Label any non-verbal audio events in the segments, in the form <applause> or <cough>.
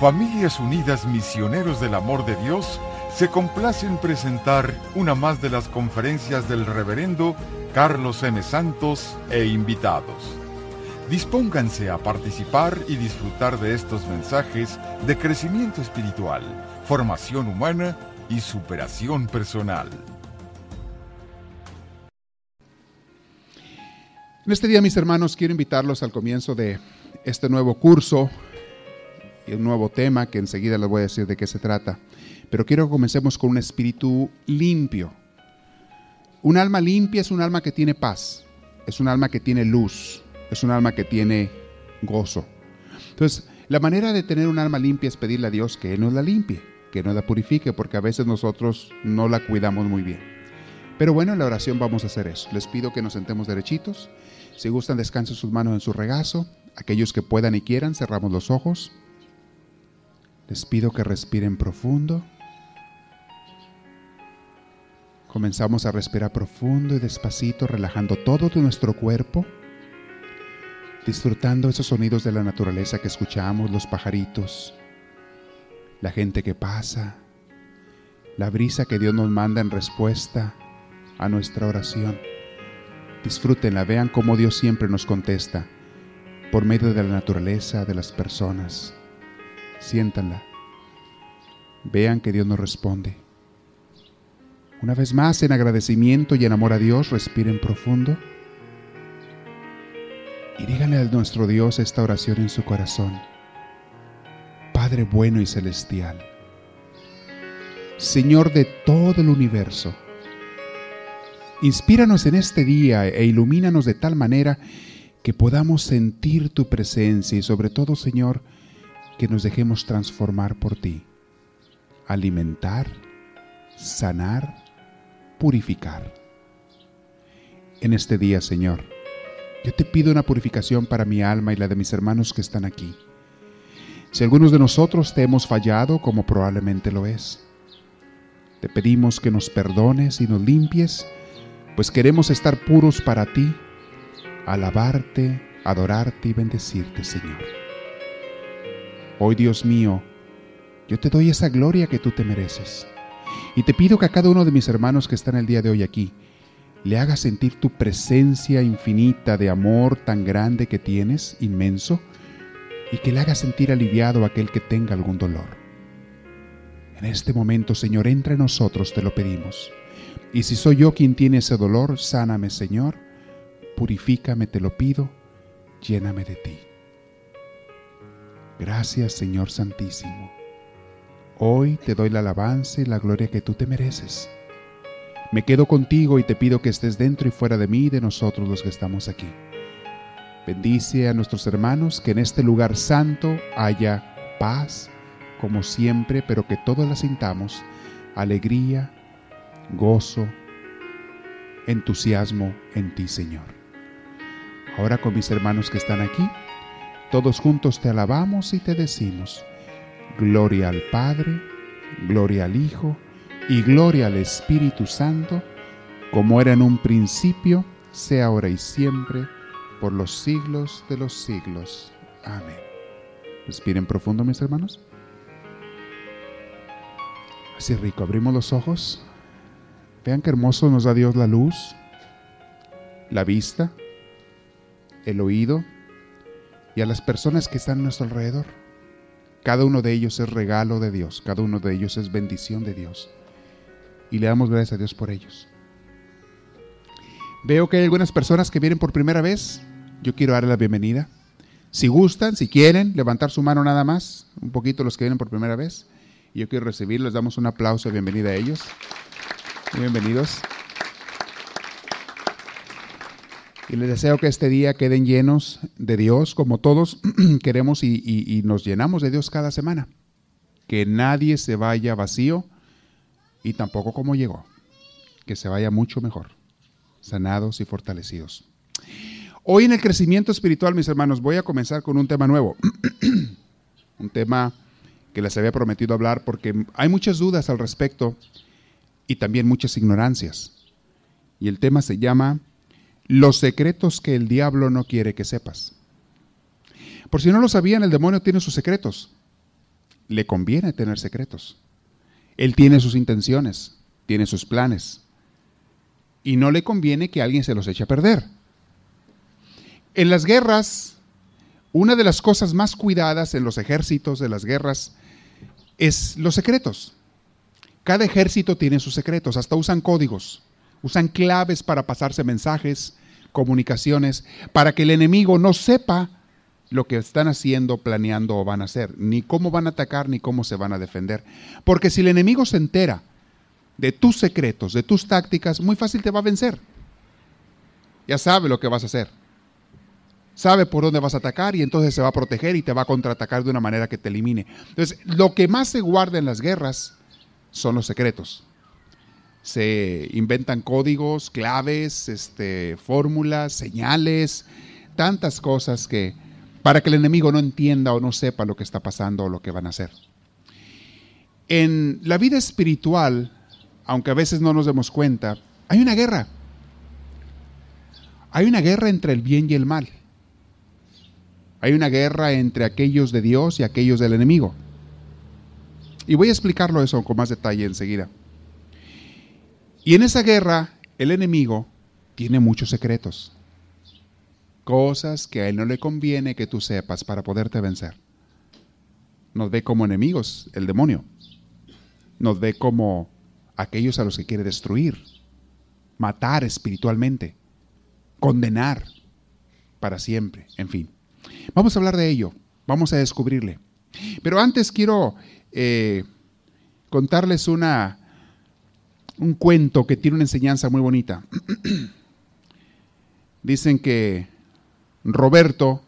Familias Unidas Misioneros del Amor de Dios se complace en presentar una más de las conferencias del reverendo Carlos M. Santos e invitados. Dispónganse a participar y disfrutar de estos mensajes de crecimiento espiritual, formación humana y superación personal. En este día, mis hermanos, quiero invitarlos al comienzo de este nuevo curso un nuevo tema que enseguida les voy a decir de qué se trata. Pero quiero que comencemos con un espíritu limpio. Un alma limpia es un alma que tiene paz, es un alma que tiene luz, es un alma que tiene gozo. Entonces, la manera de tener un alma limpia es pedirle a Dios que Él nos la limpie, que nos la purifique, porque a veces nosotros no la cuidamos muy bien. Pero bueno, en la oración vamos a hacer eso. Les pido que nos sentemos derechitos. Si gustan, descansen sus manos en su regazo. Aquellos que puedan y quieran, cerramos los ojos. Les pido que respiren profundo. Comenzamos a respirar profundo y despacito, relajando todo nuestro cuerpo, disfrutando esos sonidos de la naturaleza que escuchamos, los pajaritos, la gente que pasa, la brisa que Dios nos manda en respuesta a nuestra oración. Disfrútenla, vean cómo Dios siempre nos contesta por medio de la naturaleza, de las personas siéntanla. Vean que Dios nos responde. Una vez más, en agradecimiento y en amor a Dios, respiren profundo y díganle a nuestro Dios esta oración en su corazón. Padre bueno y celestial, Señor de todo el universo, inspíranos en este día e ilumínanos de tal manera que podamos sentir tu presencia y sobre todo, Señor, que nos dejemos transformar por ti, alimentar, sanar, purificar. En este día, Señor, yo te pido una purificación para mi alma y la de mis hermanos que están aquí. Si algunos de nosotros te hemos fallado, como probablemente lo es, te pedimos que nos perdones y nos limpies, pues queremos estar puros para ti, alabarte, adorarte y bendecirte, Señor. Hoy, Dios mío, yo te doy esa gloria que tú te mereces. Y te pido que a cada uno de mis hermanos que están el día de hoy aquí, le haga sentir tu presencia infinita de amor tan grande que tienes, inmenso, y que le haga sentir aliviado a aquel que tenga algún dolor. En este momento, Señor, entra en nosotros, te lo pedimos. Y si soy yo quien tiene ese dolor, sáname, Señor, purifícame, te lo pido, lléname de ti. Gracias Señor Santísimo. Hoy te doy la alabanza y la gloria que tú te mereces. Me quedo contigo y te pido que estés dentro y fuera de mí y de nosotros los que estamos aquí. Bendice a nuestros hermanos, que en este lugar santo haya paz, como siempre, pero que todos la sintamos, alegría, gozo, entusiasmo en ti, Señor. Ahora con mis hermanos que están aquí, todos juntos te alabamos y te decimos, gloria al Padre, gloria al Hijo y gloria al Espíritu Santo, como era en un principio, sea ahora y siempre, por los siglos de los siglos. Amén. Respiren profundo, mis hermanos. Así rico, abrimos los ojos. Vean qué hermoso nos da Dios la luz, la vista, el oído, y a las personas que están a nuestro alrededor. Cada uno de ellos es regalo de Dios, cada uno de ellos es bendición de Dios. Y le damos gracias a Dios por ellos. Veo que hay algunas personas que vienen por primera vez. Yo quiero darle la bienvenida. Si gustan, si quieren, levantar su mano nada más, un poquito los que vienen por primera vez. Yo quiero recibirlos, damos un aplauso de bienvenida a ellos. Bienvenidos. Y les deseo que este día queden llenos de Dios, como todos <clears throat> queremos y, nos llenamos de Dios cada semana. Que nadie se vaya vacío y tampoco como llegó. Que se vaya mucho mejor, sanados y fortalecidos. Hoy en el crecimiento espiritual, mis hermanos, voy a comenzar con un tema nuevo. <clears throat> un tema que les había prometido hablar porque hay muchas dudas al respecto y también muchas ignorancias. Y el tema se llama los secretos que el diablo no quiere que sepas. Por si no lo sabían, el demonio tiene sus secretos. le conviene tener secretos. Él tiene sus intenciones, tiene sus planes. Y no le conviene que alguien se los eche a perder. En las guerras, una de las cosas más cuidadas en los ejércitos de las guerras es los secretos. Cada ejército tiene sus secretos, hasta usan códigos, usan claves para pasarse mensajes, comunicaciones, para que el enemigo no sepa lo que están haciendo, planeando o van a hacer, ni cómo van a atacar, ni cómo se van a defender. Porque si el enemigo se entera de tus secretos, de tus tácticas, muy fácil te va a vencer. Ya sabe lo que vas a hacer. Sabe por dónde vas a atacar y entonces se va a proteger y te va a contraatacar de una manera que te elimine. Entonces, lo que más se guarda en las guerras son los secretos. Se inventan códigos, claves, este, fórmulas, señales, tantas cosas que para que el enemigo no entienda o no sepa lo que está pasando o lo que van a hacer. En la vida espiritual, aunque a veces no nos demos cuenta, hay una guerra. Hay una guerra entre el bien y el mal. Hay una guerra entre aquellos de Dios y aquellos del enemigo. Y voy a explicarlo eso con más detalle enseguida. Y en esa guerra, el enemigo tiene muchos secretos cosas que a Él no le conviene que tú sepas para poderte vencer. Nos ve como enemigos, el demonio. Nos ve como aquellos a los que quiere destruir, matar espiritualmente, condenar para siempre, en fin. Vamos a hablar de ello, vamos a descubrirle. Pero antes quiero eh, contarles una, un cuento que tiene una enseñanza muy bonita. <clears throat> Dicen que Roberto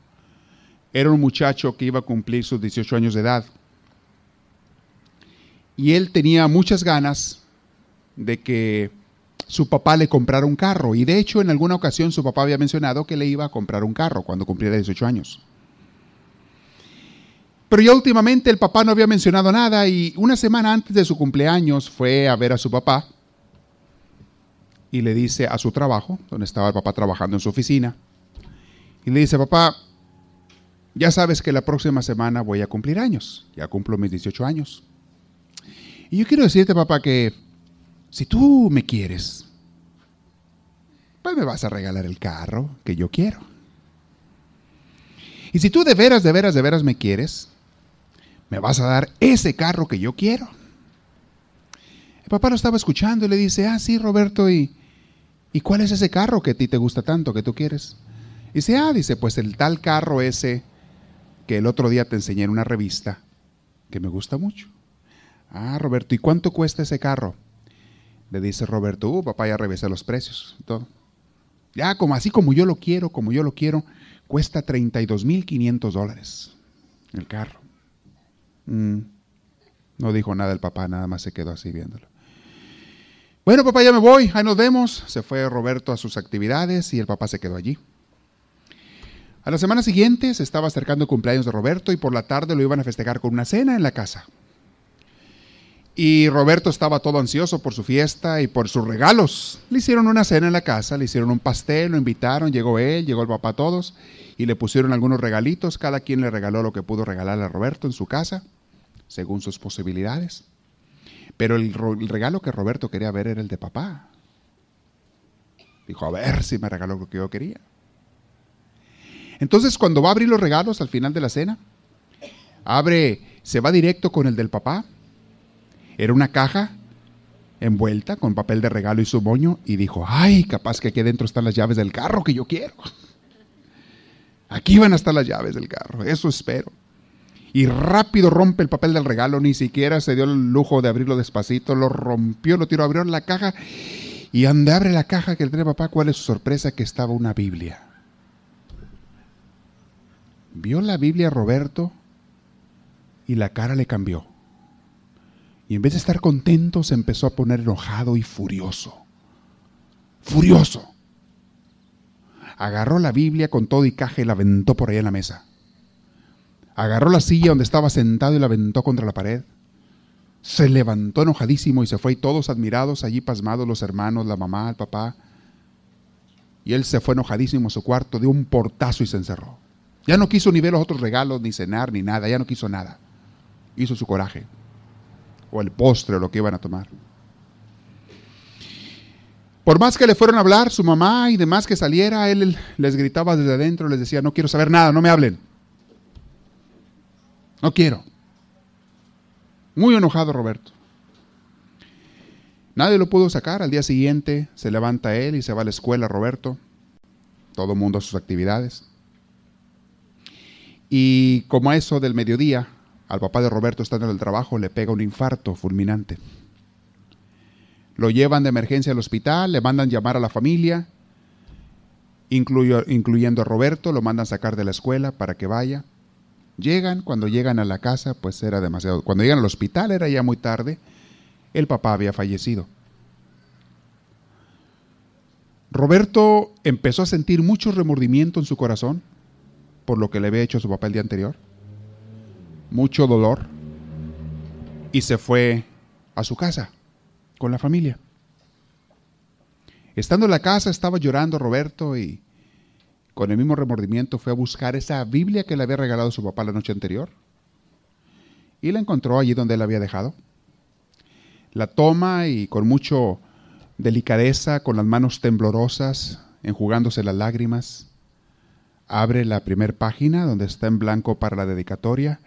era un muchacho que iba a cumplir sus 18 años de edad. Y él tenía muchas ganas de que su papá le comprara un carro. Y de hecho, en alguna ocasión su papá había mencionado que le iba a comprar un carro cuando cumpliera 18 años. Pero ya últimamente el papá no había mencionado nada y una semana antes de su cumpleaños fue a ver a su papá y le dice a su trabajo, donde estaba el papá trabajando en su oficina, y le dice, papá, ya sabes que la próxima semana voy a cumplir años, ya cumplo mis 18 años. Y yo quiero decirte, papá, que si tú me quieres, pues me vas a regalar el carro que yo quiero. Y si tú de veras, de veras, de veras me quieres, me vas a dar ese carro que yo quiero. El papá lo estaba escuchando y le dice, ah, sí, Roberto, ¿y, ¿y cuál es ese carro que a ti te gusta tanto, que tú quieres? Dice, ah, dice, pues el tal carro ese que el otro día te enseñé en una revista, que me gusta mucho. Ah, Roberto, ¿y cuánto cuesta ese carro? Le dice Roberto, uh, papá, ya revisé los precios. Todo. Ya, como así como yo lo quiero, como yo lo quiero, cuesta 32.500 dólares el carro. Mm. No dijo nada el papá, nada más se quedó así viéndolo. Bueno, papá, ya me voy, ahí nos vemos. Se fue Roberto a sus actividades y el papá se quedó allí. A la semana siguiente se estaba acercando el cumpleaños de Roberto y por la tarde lo iban a festejar con una cena en la casa. Y Roberto estaba todo ansioso por su fiesta y por sus regalos. Le hicieron una cena en la casa, le hicieron un pastel, lo invitaron, llegó él, llegó el papá, todos, y le pusieron algunos regalitos. Cada quien le regaló lo que pudo regalarle a Roberto en su casa, según sus posibilidades. Pero el, regalo que Roberto quería ver era el de papá. Dijo, a ver si me regaló lo que yo quería. Entonces, cuando va a abrir los regalos al final de la cena, abre, se va directo con el del papá. Era una caja envuelta con papel de regalo y su moño y dijo, ay, capaz que aquí dentro están las llaves del carro que yo quiero. <laughs> Aquí van a estar las llaves del carro, eso espero. Y rápido rompe el papel del regalo, ni siquiera se dio el lujo de abrirlo despacito, lo rompió, lo tiró, abrió la caja y donde abre la caja que le trae papá, ¿cuál es su sorpresa? Que estaba una Biblia vio la Biblia Roberto y la cara le cambió. Y en vez de estar contento, se empezó a poner enojado y furioso. Furioso. Agarró la Biblia con todo y caja y la aventó por ahí en la mesa. Agarró la silla donde estaba sentado y la aventó contra la pared. Se levantó enojadísimo y se fue y todos admirados, allí pasmados los hermanos, la mamá, el papá. Y él se fue enojadísimo a su cuarto, dio un portazo y se encerró. Ya no quiso ni ver los otros regalos, ni cenar, ni nada, ya no quiso nada. hizo su coraje, o el postre o lo que iban a tomar. Por más que le fueron a hablar, su mamá y demás que saliera, él les gritaba desde adentro, les decía, no quiero saber nada, no me hablen. No quiero. Muy enojado Roberto. Nadie lo pudo sacar. Al día siguiente se levanta él y se va a la escuela Roberto. Todo el mundo a sus actividades. Y como a eso del mediodía, al papá de Roberto estando en el trabajo le pega un infarto fulminante. Lo llevan de emergencia al hospital, le mandan llamar a la familia, incluyendo a Roberto, lo mandan sacar de la escuela para que vaya. Llegan, cuando llegan a la casa, pues era demasiado. Cuando llegan al hospital era ya muy tarde, el papá había fallecido. Roberto empezó a sentir mucho remordimiento en su corazón por lo que le había hecho a su papá el día anterior, mucho dolor, y se fue a su casa con la familia. Estando en la casa estaba llorando Roberto y con el mismo remordimiento fue a buscar esa Biblia que le había regalado su papá la noche anterior y la encontró allí donde la había dejado. La toma y con mucho delicadeza, con las manos temblorosas, enjugándose las lágrimas, abre la primera página donde está en blanco para la dedicatoria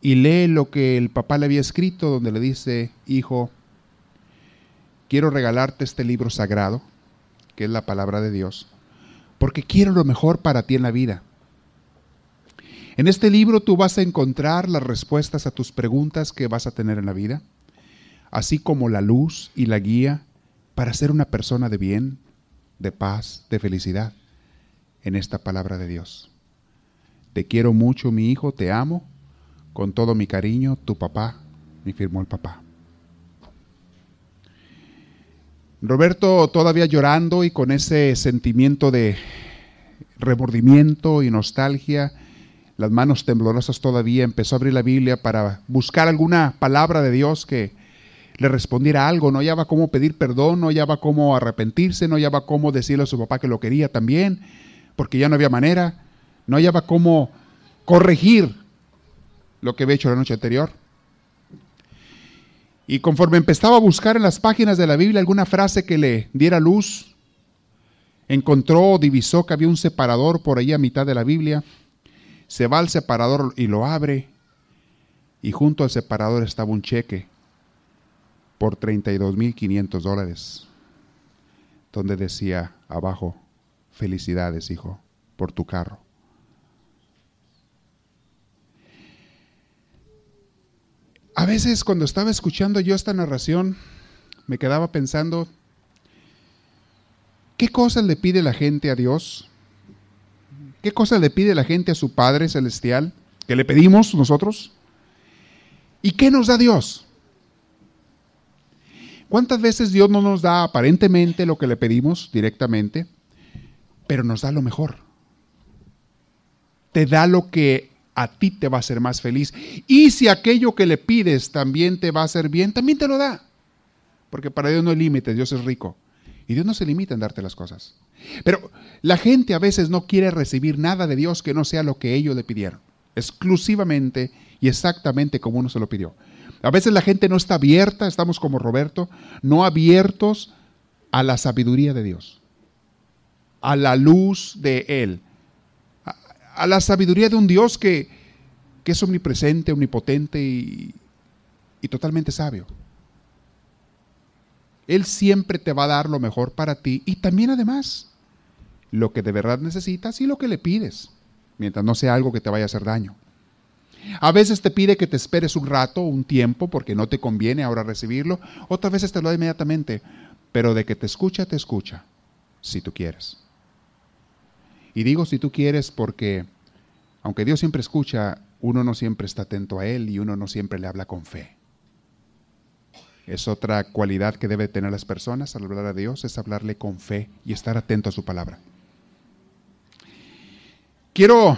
y lee lo que el papá le había escrito, donde le dice, hijo, quiero regalarte este libro sagrado, que es la palabra de Dios, porque quiero lo mejor para ti en la vida. En este libro tú vas a encontrar las respuestas a tus preguntas que vas a tener en la vida, así como la luz y la guía para ser una persona de bien, de paz, de felicidad en esta palabra de Dios. Te quiero mucho, mi hijo, te amo, con todo mi cariño, tu papá, me firmó el papá. Roberto todavía llorando y con ese sentimiento de remordimiento y nostalgia, las manos temblorosas todavía, empezó a abrir la Biblia para buscar alguna palabra de Dios que le respondiera algo, no hallaba cómo pedir perdón, no hallaba cómo arrepentirse, no hallaba cómo decirle a su papá que lo quería también, porque ya no había manera, no hallaba cómo corregir lo que había hecho la noche anterior. Y conforme empezaba a buscar en las páginas de la Biblia alguna frase que le diera luz, encontró, divisó que había un separador por ahí a mitad de la Biblia. Se va al separador y lo abre. Y junto al separador estaba un cheque por 32.500 dólares, donde decía abajo, felicidades, hijo, por tu carro. A veces cuando estaba escuchando yo esta narración, me quedaba pensando, ¿qué cosas le pide la gente a Dios? ¿Qué cosas le pide la gente a su Padre Celestial? ¿Que le pedimos nosotros? ¿Y qué nos da Dios? ¿Cuántas veces Dios no nos da aparentemente lo que le pedimos directamente, pero nos da lo mejor? Te da lo que a ti te va a hacer más feliz. Y si aquello que le pides también te va a hacer bien, también te lo da. Porque para Dios no hay límites, Dios es rico. Y Dios no se limita en darte las cosas. Pero la gente a veces no quiere recibir nada de Dios que no sea lo que ellos le pidieron. Exclusivamente y exactamente como uno se lo pidió. A veces la gente no está abierta, estamos como Roberto, no abiertos a la sabiduría de Dios, a la luz de Él, a la sabiduría de un Dios que, es omnipresente, omnipotente y, y totalmente sabio. Él siempre te va a dar lo mejor para ti y también además lo que de verdad necesitas y lo que le pides, mientras no sea algo que te vaya a hacer daño. A veces te pide que te esperes un rato, un tiempo, porque no te conviene ahora recibirlo. Otras veces te lo da inmediatamente, pero de que te escucha, te escucha, si tú quieres. Y digo si tú quieres porque, aunque Dios siempre escucha, uno no siempre está atento a Él y uno no siempre le habla con fe. Es otra cualidad que debe tener las personas al hablar a Dios, es hablarle con fe y estar atento a su palabra. Quiero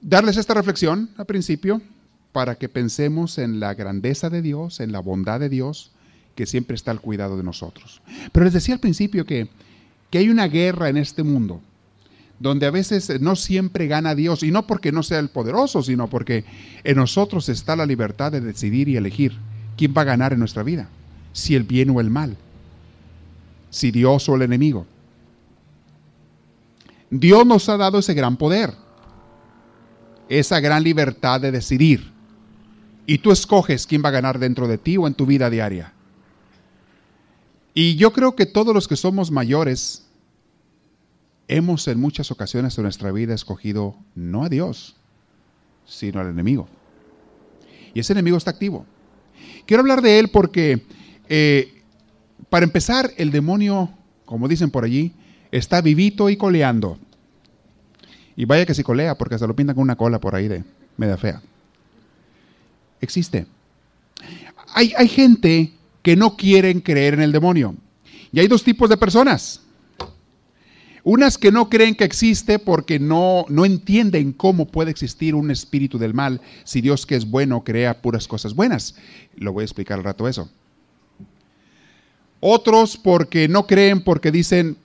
darles esta reflexión al principio para que pensemos en la grandeza de Dios, en la bondad de Dios, que siempre está al cuidado de nosotros. Pero les decía al principio que, que hay una guerra en este mundo donde a veces no siempre gana Dios, y no porque no sea el poderoso, sino porque en nosotros está la libertad de decidir y elegir quién va a ganar en nuestra vida, si el bien o el mal, si Dios o el enemigo. Dios nos ha dado ese gran poder, esa gran libertad de decidir, y tú escoges quién va a ganar dentro de ti o en tu vida diaria. Y yo creo que todos los que somos mayores, hemos en muchas ocasiones en nuestra vida escogido no a Dios, sino al enemigo. Y ese enemigo está activo. Quiero hablar de él porque, eh, para empezar, el demonio, como dicen por allí, está vivito y coleando. Y vaya que si colea, porque se lo pintan con una cola por ahí de media fea. Existe. Hay, hay gente que no quieren creer en el demonio. Y hay dos tipos de personas. Unas que no creen que existe porque no, no entienden cómo puede existir un espíritu del mal si Dios que es bueno crea puras cosas buenas. Lo voy a explicar al rato eso. Otros porque no creen porque dicen,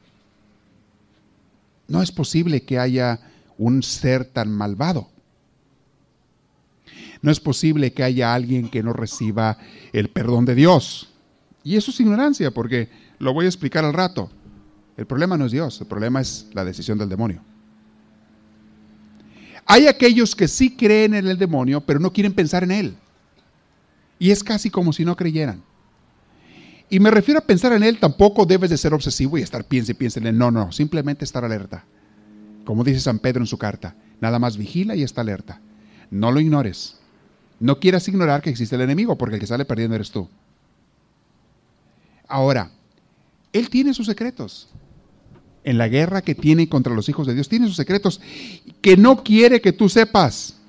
no es posible que haya un ser tan malvado. No es posible que haya alguien que no reciba el perdón de Dios. Y eso es ignorancia, porque lo voy a explicar al rato. El problema no es Dios, el problema es la decisión del demonio. Hay aquellos que sí creen en el demonio, pero no quieren pensar en él. Y es casi como si no creyeran. Y me refiero a pensar en él, tampoco debes de ser obsesivo y estar piense, piense en él. No, no, simplemente estar alerta. Como dice San Pedro en su carta, nada más vigila y está alerta. No lo ignores. No quieras ignorar que existe el enemigo, porque el que sale perdiendo eres tú. Ahora, él tiene sus secretos en la guerra que tiene contra los hijos de Dios. Tiene sus secretos que no quiere que tú sepas.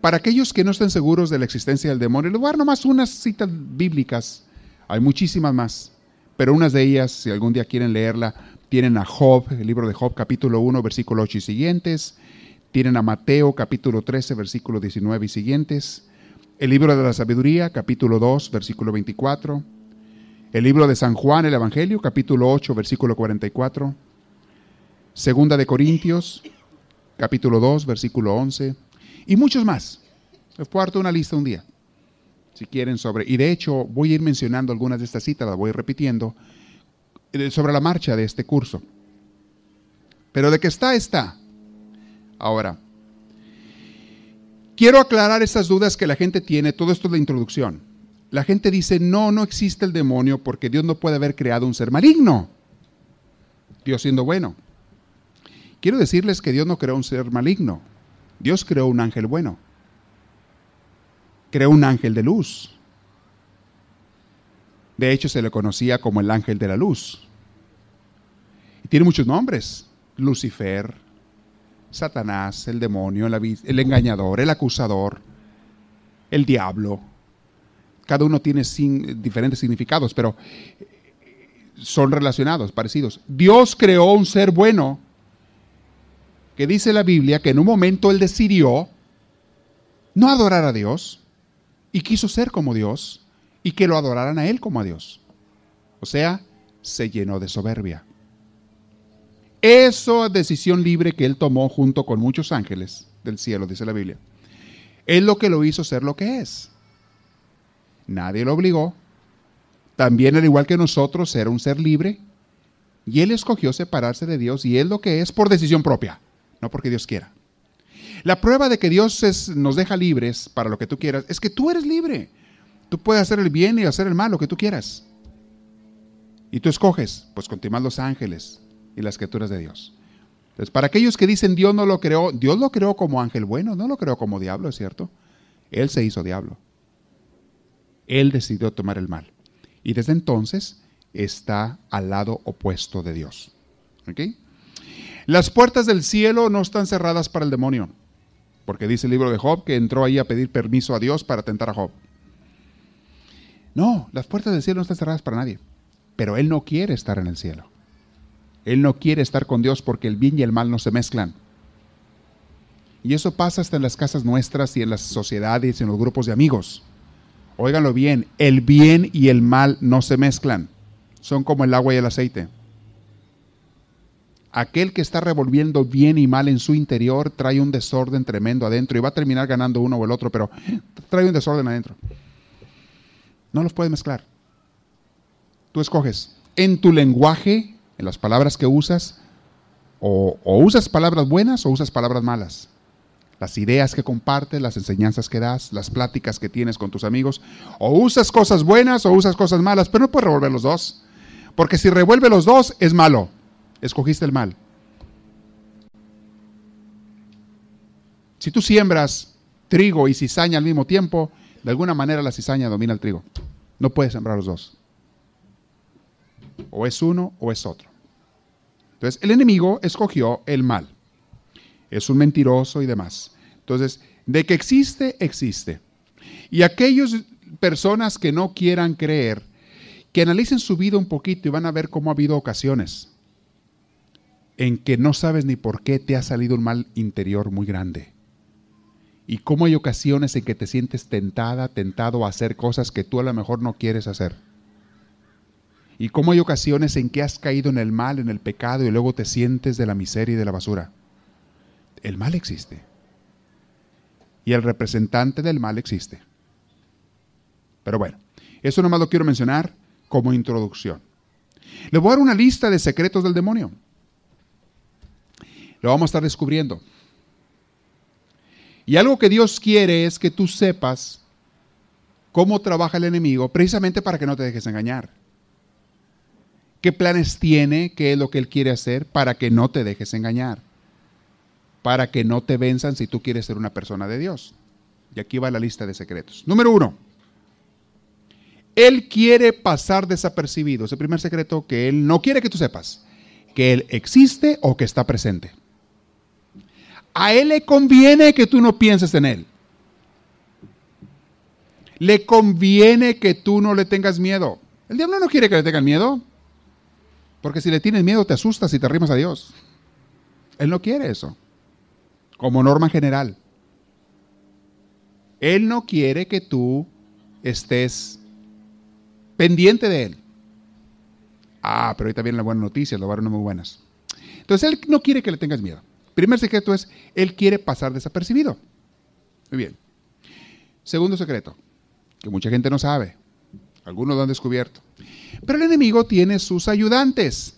Para aquellos que no estén seguros de la existencia del demonio, les voy a dar nomás unas citas bíblicas. Hay muchísimas más, pero unas de ellas, si algún día quieren leerla, tienen a Job, el libro de Job, capítulo 1, versículo 8 y siguientes. Tienen a Mateo, capítulo 13, versículo 19 y siguientes. El libro de la sabiduría, capítulo 2, versículo 24 el libro de San Juan, el Evangelio, capítulo 8, versículo 44. Segunda de Corintios, capítulo 2, versículo 11. Y muchos más. Les puedo una lista un día, si quieren, sobre... Y de hecho voy a ir mencionando algunas de estas citas, las voy repitiendo, eh, sobre la marcha de este curso. Pero de que está, está. Ahora, quiero aclarar esas dudas que la gente tiene. Todo esto es la introducción la gente dice, no, no existe el demonio porque Dios no puede haber creado un ser maligno. Dios siendo bueno. Quiero decirles que Dios no creó un ser maligno. Dios creó un ángel bueno. Creó un ángel de luz. De hecho, se le conocía como el ángel de la luz. Y tiene muchos nombres. Lucifer, Satanás, el demonio, el engañador, el acusador, el diablo, cada uno tiene diferentes significados, pero son relacionados, parecidos. Dios creó un ser bueno que dice la Biblia que en un momento él decidió no adorar a Dios y quiso ser como Dios y que lo adoraran a él como a Dios. O sea, se llenó de soberbia. Eso es decisión libre que él tomó junto con muchos ángeles del cielo, dice la Biblia. Es lo que lo hizo ser lo que es. Nadie lo obligó. También, al igual que nosotros, era un ser libre. Y él escogió separarse de Dios y es lo que es por decisión propia, no porque Dios quiera. La prueba de que Dios nos deja libres para lo que tú quieras es que tú eres libre. Tú puedes hacer el bien y hacer el mal, lo que tú quieras. Y tú escoges, pues continúan los ángeles y las criaturas de Dios. Entonces, para aquellos que dicen Dios no lo creó, Dios lo creó como ángel bueno, no lo creó como diablo, ¿es cierto? Él se hizo diablo él decidió tomar el mal. Y desde entonces está al lado opuesto de Dios. Las puertas del cielo no están cerradas para el demonio, porque dice el libro de Job que entró ahí a pedir permiso a Dios para tentar a Job. No, las puertas del cielo no están cerradas para nadie, pero él no quiere estar en el cielo. Él no quiere estar con Dios porque el bien y el mal no se mezclan. Y eso pasa hasta en las casas nuestras y en las sociedades y en los grupos de amigos. Óiganlo bien, el bien y el mal no se mezclan. Son como el agua y el aceite. Aquel que está revolviendo bien y mal en su interior trae un desorden tremendo adentro y va a terminar ganando uno o el otro, pero trae un desorden adentro. No los puedes mezclar. Tú escoges en tu lenguaje, en las palabras que usas, o, o usas palabras buenas o usas palabras malas las ideas que compartes, las enseñanzas que das, las pláticas que tienes con tus amigos. O usas cosas buenas o usas cosas malas, pero no puedes revolver los dos. Porque si revuelve los dos, es malo. Escogiste el mal. Si tú siembras trigo y cizaña al mismo tiempo, de alguna manera la cizaña domina el trigo. No puedes sembrar los dos. O es uno o es otro. Entonces, el enemigo escogió el mal es un mentiroso y demás. Entonces, de que existe, existe. Y aquellas personas que no quieran creer, que analicen su vida un poquito y van a ver cómo ha habido ocasiones en que no sabes ni por qué te ha salido un mal interior muy grande. Y cómo hay ocasiones en que te sientes tentada, tentado a hacer cosas que tú a lo mejor no quieres hacer. Y cómo hay ocasiones en que has caído en el mal, en el pecado y luego te sientes de la miseria y de la basura el mal existe. Y el representante del mal existe. Pero bueno, eso nomás lo quiero mencionar como introducción. Le voy a dar una lista de secretos del demonio. Lo vamos a estar descubriendo. Y algo que Dios quiere es que tú sepas cómo trabaja el enemigo precisamente para que no te dejes engañar. ¿Qué planes tiene? ¿Qué es lo que él quiere hacer para que no te dejes engañar? Para que no te venzan si tú quieres ser una persona de Dios. Y aquí va la lista de secretos. Número uno, Él quiere pasar desapercibido. Es el primer secreto que Él no quiere que tú sepas, que Él existe o que está presente. A Él le conviene que tú no pienses en Él. Le conviene que tú no le tengas miedo. El diablo no quiere que le tengan miedo. Porque si le tienes miedo te asustas y te arrimas a Dios. Él no quiere eso como norma general. Él no quiere que tú estés pendiente de Él. Ah, pero ahorita vienen las buenas noticias, las buenas muy buenas. Entonces Él no quiere que le tengas miedo. Primer secreto es, Él quiere pasar desapercibido. Muy bien. Segundo secreto, que mucha gente no sabe. Algunos lo han descubierto. Pero el enemigo tiene sus ayudantes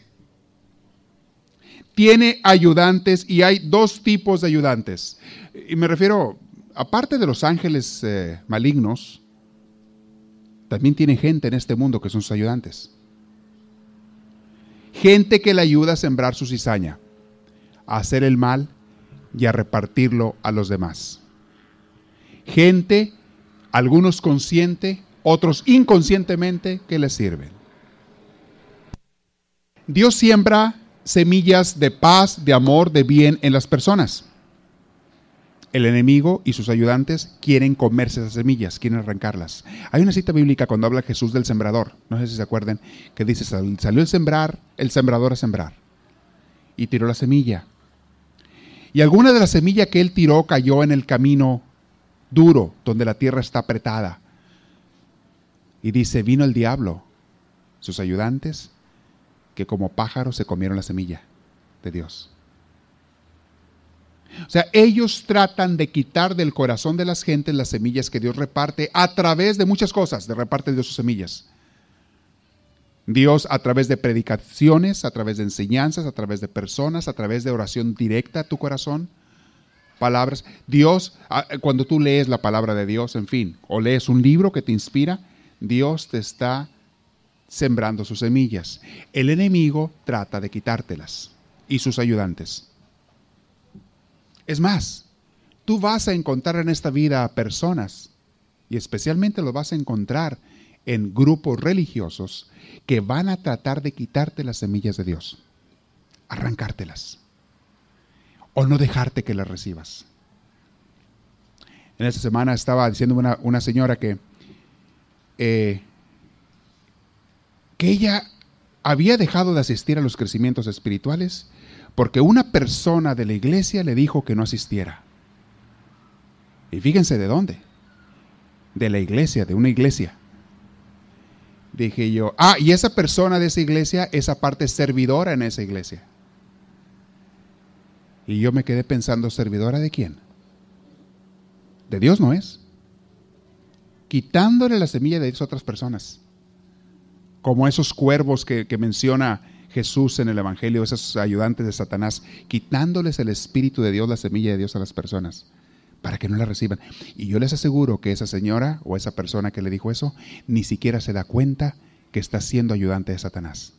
tiene ayudantes y hay dos tipos de ayudantes. Y me refiero, aparte de los ángeles eh, malignos, también tiene gente en este mundo que son sus ayudantes. Gente que le ayuda a sembrar su cizaña, a hacer el mal y a repartirlo a los demás. Gente, algunos consciente, otros inconscientemente, que le sirven. Dios siembra semillas de paz, de amor, de bien en las personas. El enemigo y sus ayudantes quieren comerse esas semillas, quieren arrancarlas. Hay una cita bíblica cuando habla Jesús del sembrador, no sé si se acuerdan, que dice, salió el sembrar, el sembrador a sembrar, y tiró la semilla. Y alguna de la semilla que él tiró cayó en el camino duro, donde la tierra está apretada. Y dice, vino el diablo, sus ayudantes, que como pájaros se comieron la semilla de Dios. O sea, ellos tratan de quitar del corazón de las gentes las semillas que Dios reparte a través de muchas cosas, de reparte Dios sus semillas. Dios a través de predicaciones, a través de enseñanzas, a través de personas, a través de oración directa a tu corazón, palabras. Dios, cuando tú lees la palabra de Dios, en fin, o lees un libro que te inspira, Dios te está sembrando sus semillas. El enemigo trata de quitártelas y sus ayudantes. Es más, tú vas a encontrar en esta vida a personas, y especialmente lo vas a encontrar en grupos religiosos, que van a tratar de quitarte las semillas de Dios, arrancártelas, o no dejarte que las recibas. En esta semana estaba diciendo una, una señora que eh, que ella había dejado de asistir a los crecimientos espirituales porque una persona de la iglesia le dijo que no asistiera. Y fíjense de dónde. De la iglesia, de una iglesia. Dije yo, ah, y esa persona de esa iglesia, esa parte servidora en esa iglesia. Y yo me quedé pensando, ¿servidora de quién? De Dios no es. Quitándole la semilla de a otras personas. Como esos cuervos que, menciona Jesús en el Evangelio, esos ayudantes de Satanás, quitándoles el Espíritu de Dios, la semilla de Dios a las personas, para que no la reciban. Y yo les aseguro que esa señora o esa persona que le dijo eso, ni siquiera se da cuenta que está siendo ayudante de Satanás.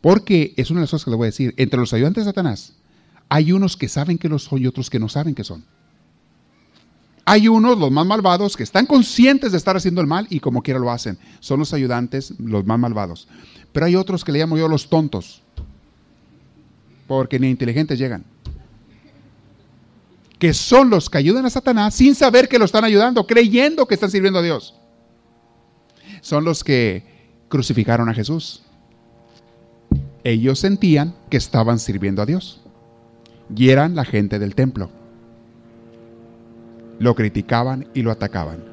Porque es una de las cosas que le voy a decir, entre los ayudantes de Satanás hay unos que saben que lo son y otros que no saben que son. Hay unos, los más malvados, que están conscientes de estar haciendo el mal y como quiera lo hacen. Son los ayudantes, los más malvados. Pero hay otros que le llamo yo los tontos, porque ni inteligentes llegan. Que son los que ayudan a Satanás sin saber que lo están ayudando, creyendo que están sirviendo a Dios. Son los que crucificaron a Jesús. Ellos sentían que estaban sirviendo a Dios y eran la gente del templo. Lo criticaban y lo atacaban.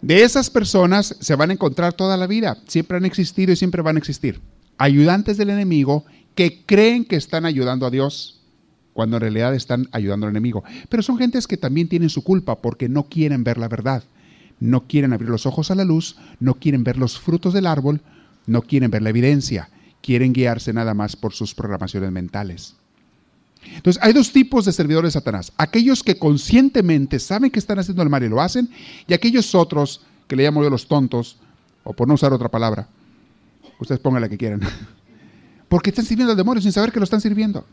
De esas personas se van a encontrar toda la vida, siempre han existido y siempre van a existir. Ayudantes del enemigo que creen que están ayudando a Dios cuando en realidad están ayudando al enemigo. Pero son gentes que también tienen su culpa porque no quieren ver la verdad, no quieren abrir los ojos a la luz, no quieren ver los frutos del árbol, no quieren ver la evidencia quieren guiarse nada más por sus programaciones mentales. Entonces, hay dos tipos de servidores de Satanás. Aquellos que conscientemente saben que están haciendo el mal y lo hacen, y aquellos otros que le llamo yo los tontos, o por no usar otra palabra, ustedes pongan la que quieran, <laughs> porque están sirviendo al demonio sin saber que lo están sirviendo.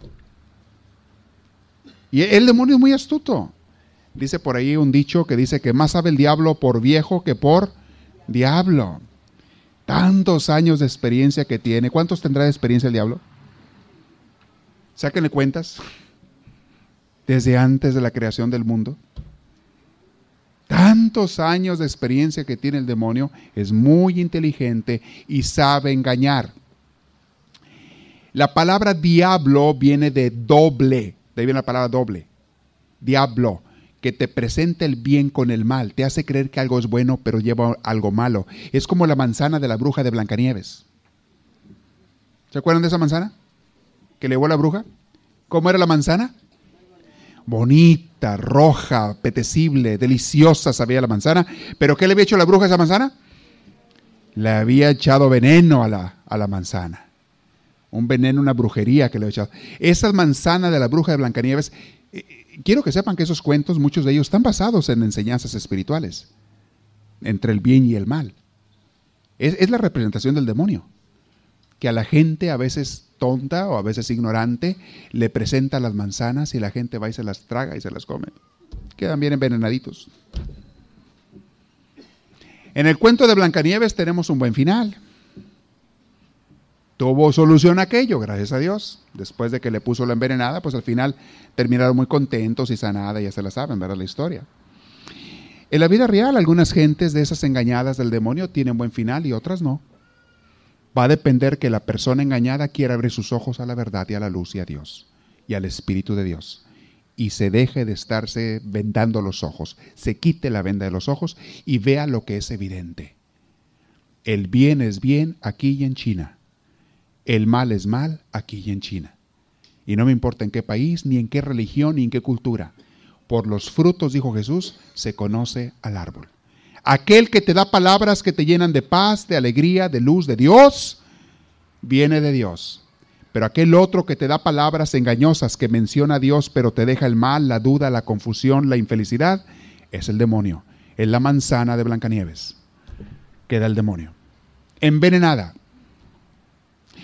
Y el demonio es muy astuto. Dice por ahí un dicho que dice que más sabe el diablo por viejo que por diablo. Tantos años de experiencia que tiene. ¿Cuántos tendrá de experiencia el diablo? Sáquenle cuentas. Desde antes de la creación del mundo. Tantos años de experiencia que tiene el demonio. Es muy inteligente y sabe engañar. La palabra diablo viene de doble. De ahí viene la palabra doble. Diablo que te presenta el bien con el mal, te hace creer que algo es bueno pero lleva algo malo. Es como la manzana de la bruja de Blancanieves. ¿Se acuerdan de esa manzana? Que le llevó la bruja. ¿Cómo era la manzana? Bonita, roja, apetecible, deliciosa sabía la manzana. ¿Pero qué le había hecho la bruja a esa manzana? Le había echado veneno a la, a la manzana. Un veneno, una brujería que le había echado. Esa manzana de la bruja de Blancanieves quiero que sepan que esos cuentos, muchos de ellos están basados en enseñanzas espirituales, entre el bien y el mal. Es, la representación del demonio, que a la gente a veces tonta o a veces ignorante le presenta las manzanas y la gente va y se las traga y se las come. Quedan bien envenenaditos. En el cuento de Blancanieves tenemos un buen final tuvo solución aquello, gracias a Dios. Después de que le puso la envenenada, pues al final terminaron muy contentos y sanada, ya se la saben, ¿verdad? La historia. En la vida real, algunas gentes de esas engañadas del demonio tienen buen final y otras no. Va a depender que la persona engañada quiera abrir sus ojos a la verdad y a la luz y a Dios y al Espíritu de Dios. Y se deje de estarse vendando los ojos, se quite la venda de los ojos y vea lo que es evidente. El bien es bien aquí y en China el mal es mal aquí y en China. Y no me importa en qué país, ni en qué religión, ni en qué cultura. Por los frutos, dijo Jesús, se conoce al árbol. Aquel que te da palabras que te llenan de paz, de alegría, de luz, de Dios, viene de Dios. Pero aquel otro que te da palabras engañosas que menciona a Dios, pero te deja el mal, la duda, la confusión, la infelicidad, es el demonio. Es la manzana de Blancanieves. Queda el demonio. Envenenada.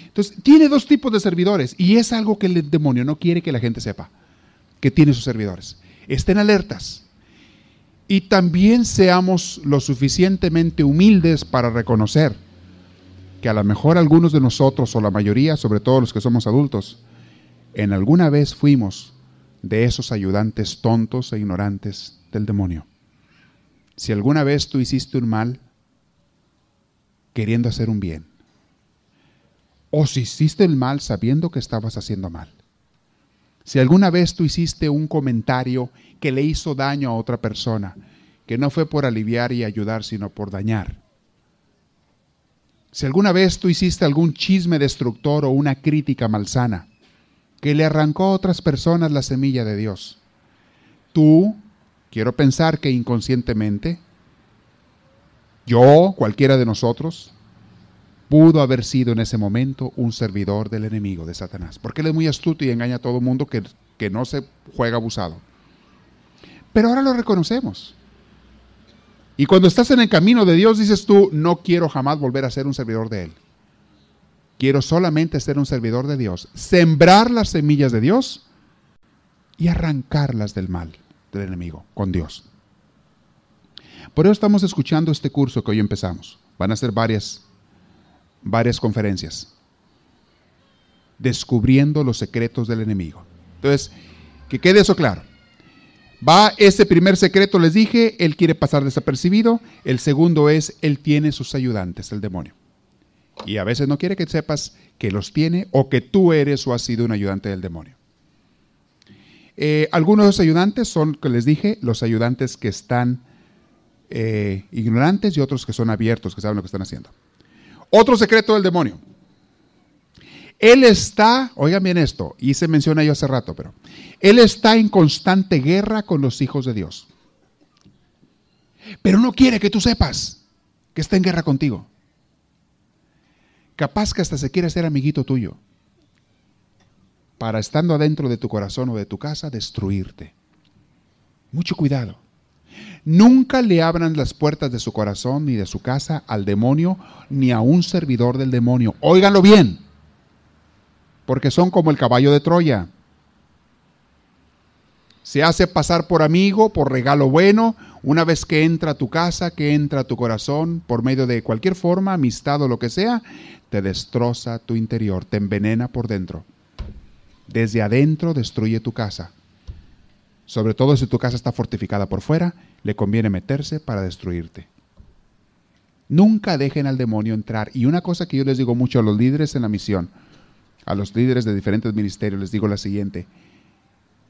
Entonces, tiene dos tipos de servidores y es algo que el demonio no quiere que la gente sepa, que tiene sus servidores. Estén alertas y también seamos lo suficientemente humildes para reconocer que a lo mejor algunos de nosotros o la mayoría, sobre todo los que somos adultos, en alguna vez fuimos de esos ayudantes tontos e ignorantes del demonio. Si alguna vez tú hiciste un mal queriendo hacer un bien, o si hiciste el mal sabiendo que estabas haciendo mal. Si alguna vez tú hiciste un comentario que le hizo daño a otra persona, que no fue por aliviar y ayudar, sino por dañar. Si alguna vez tú hiciste algún chisme destructor o una crítica malsana, que le arrancó a otras personas la semilla de Dios. Tú, quiero pensar que inconscientemente, yo, cualquiera de nosotros, pudo haber sido en ese momento un servidor del enemigo, de Satanás. Porque él es muy astuto y engaña a todo mundo que, que no se juega abusado. Pero ahora lo reconocemos. Y cuando estás en el camino de Dios, dices tú, no quiero jamás volver a ser un servidor de Él. Quiero solamente ser un servidor de Dios, sembrar las semillas de Dios y arrancarlas del mal, del enemigo, con Dios. Por eso estamos escuchando este curso que hoy empezamos. Van a ser varias, varias conferencias. Descubriendo los secretos del enemigo. Entonces, que quede eso claro. Va ese primer secreto, les dije, él quiere pasar desapercibido. El segundo es, él tiene sus ayudantes, el demonio. Y a veces no quiere que sepas que los tiene o que tú eres o has sido un ayudante del demonio. Eh, algunos de los ayudantes son, que les dije, los ayudantes que están eh, ignorantes y otros que son abiertos, que saben lo que están haciendo. Otro secreto del demonio. Él está, oigan bien esto, y se menciona yo hace rato, pero Él está en constante guerra con los hijos de Dios. Pero no quiere que tú sepas que está en guerra contigo. Capaz que hasta se quiere ser amiguito tuyo. Para estando adentro de tu corazón o de tu casa, destruirte. Mucho cuidado. Nunca le abran las puertas de su corazón ni de su casa al demonio ni a un servidor del demonio. Óiganlo bien porque son como el caballo de Troya. Se hace pasar por amigo, por regalo bueno, una vez que entra a tu casa, que entra a tu corazón, por medio de cualquier forma, amistad o lo que sea, te destroza tu interior, te envenena por dentro. Desde adentro destruye tu casa. Sobre todo si tu casa está fortificada por fuera, le conviene meterse para destruirte. Nunca dejen al demonio entrar. Y una cosa que yo les digo mucho a los líderes en la misión, a los líderes de diferentes ministerios les digo la siguiente,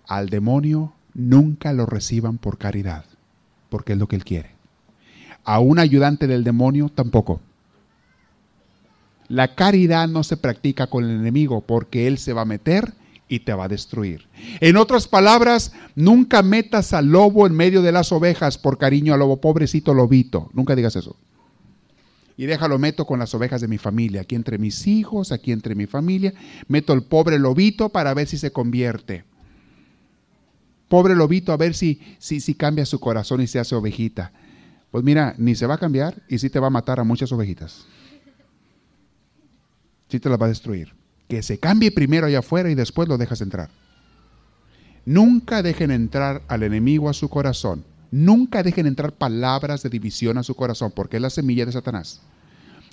al demonio nunca lo reciban por caridad, porque es lo que él quiere. A un ayudante del demonio tampoco. La caridad no se practica con el enemigo porque él se va a meter y te va a destruir. En otras palabras, nunca metas al lobo en medio de las ovejas por cariño al lobo, pobrecito lobito. Nunca digas eso y déjalo meto con las ovejas de mi familia, aquí entre mis hijos, aquí entre mi familia, meto el pobre lobito para ver si se convierte. Pobre lobito, a ver si, si, si cambia su corazón y se hace ovejita. Pues mira, ni se va a cambiar y sí te va a matar a muchas ovejitas. Sí te las va a destruir. Que se cambie primero allá afuera y después lo dejas entrar. Nunca dejen entrar al enemigo a su corazón Nunca dejen entrar palabras de división a su corazón, porque es la semilla de Satanás.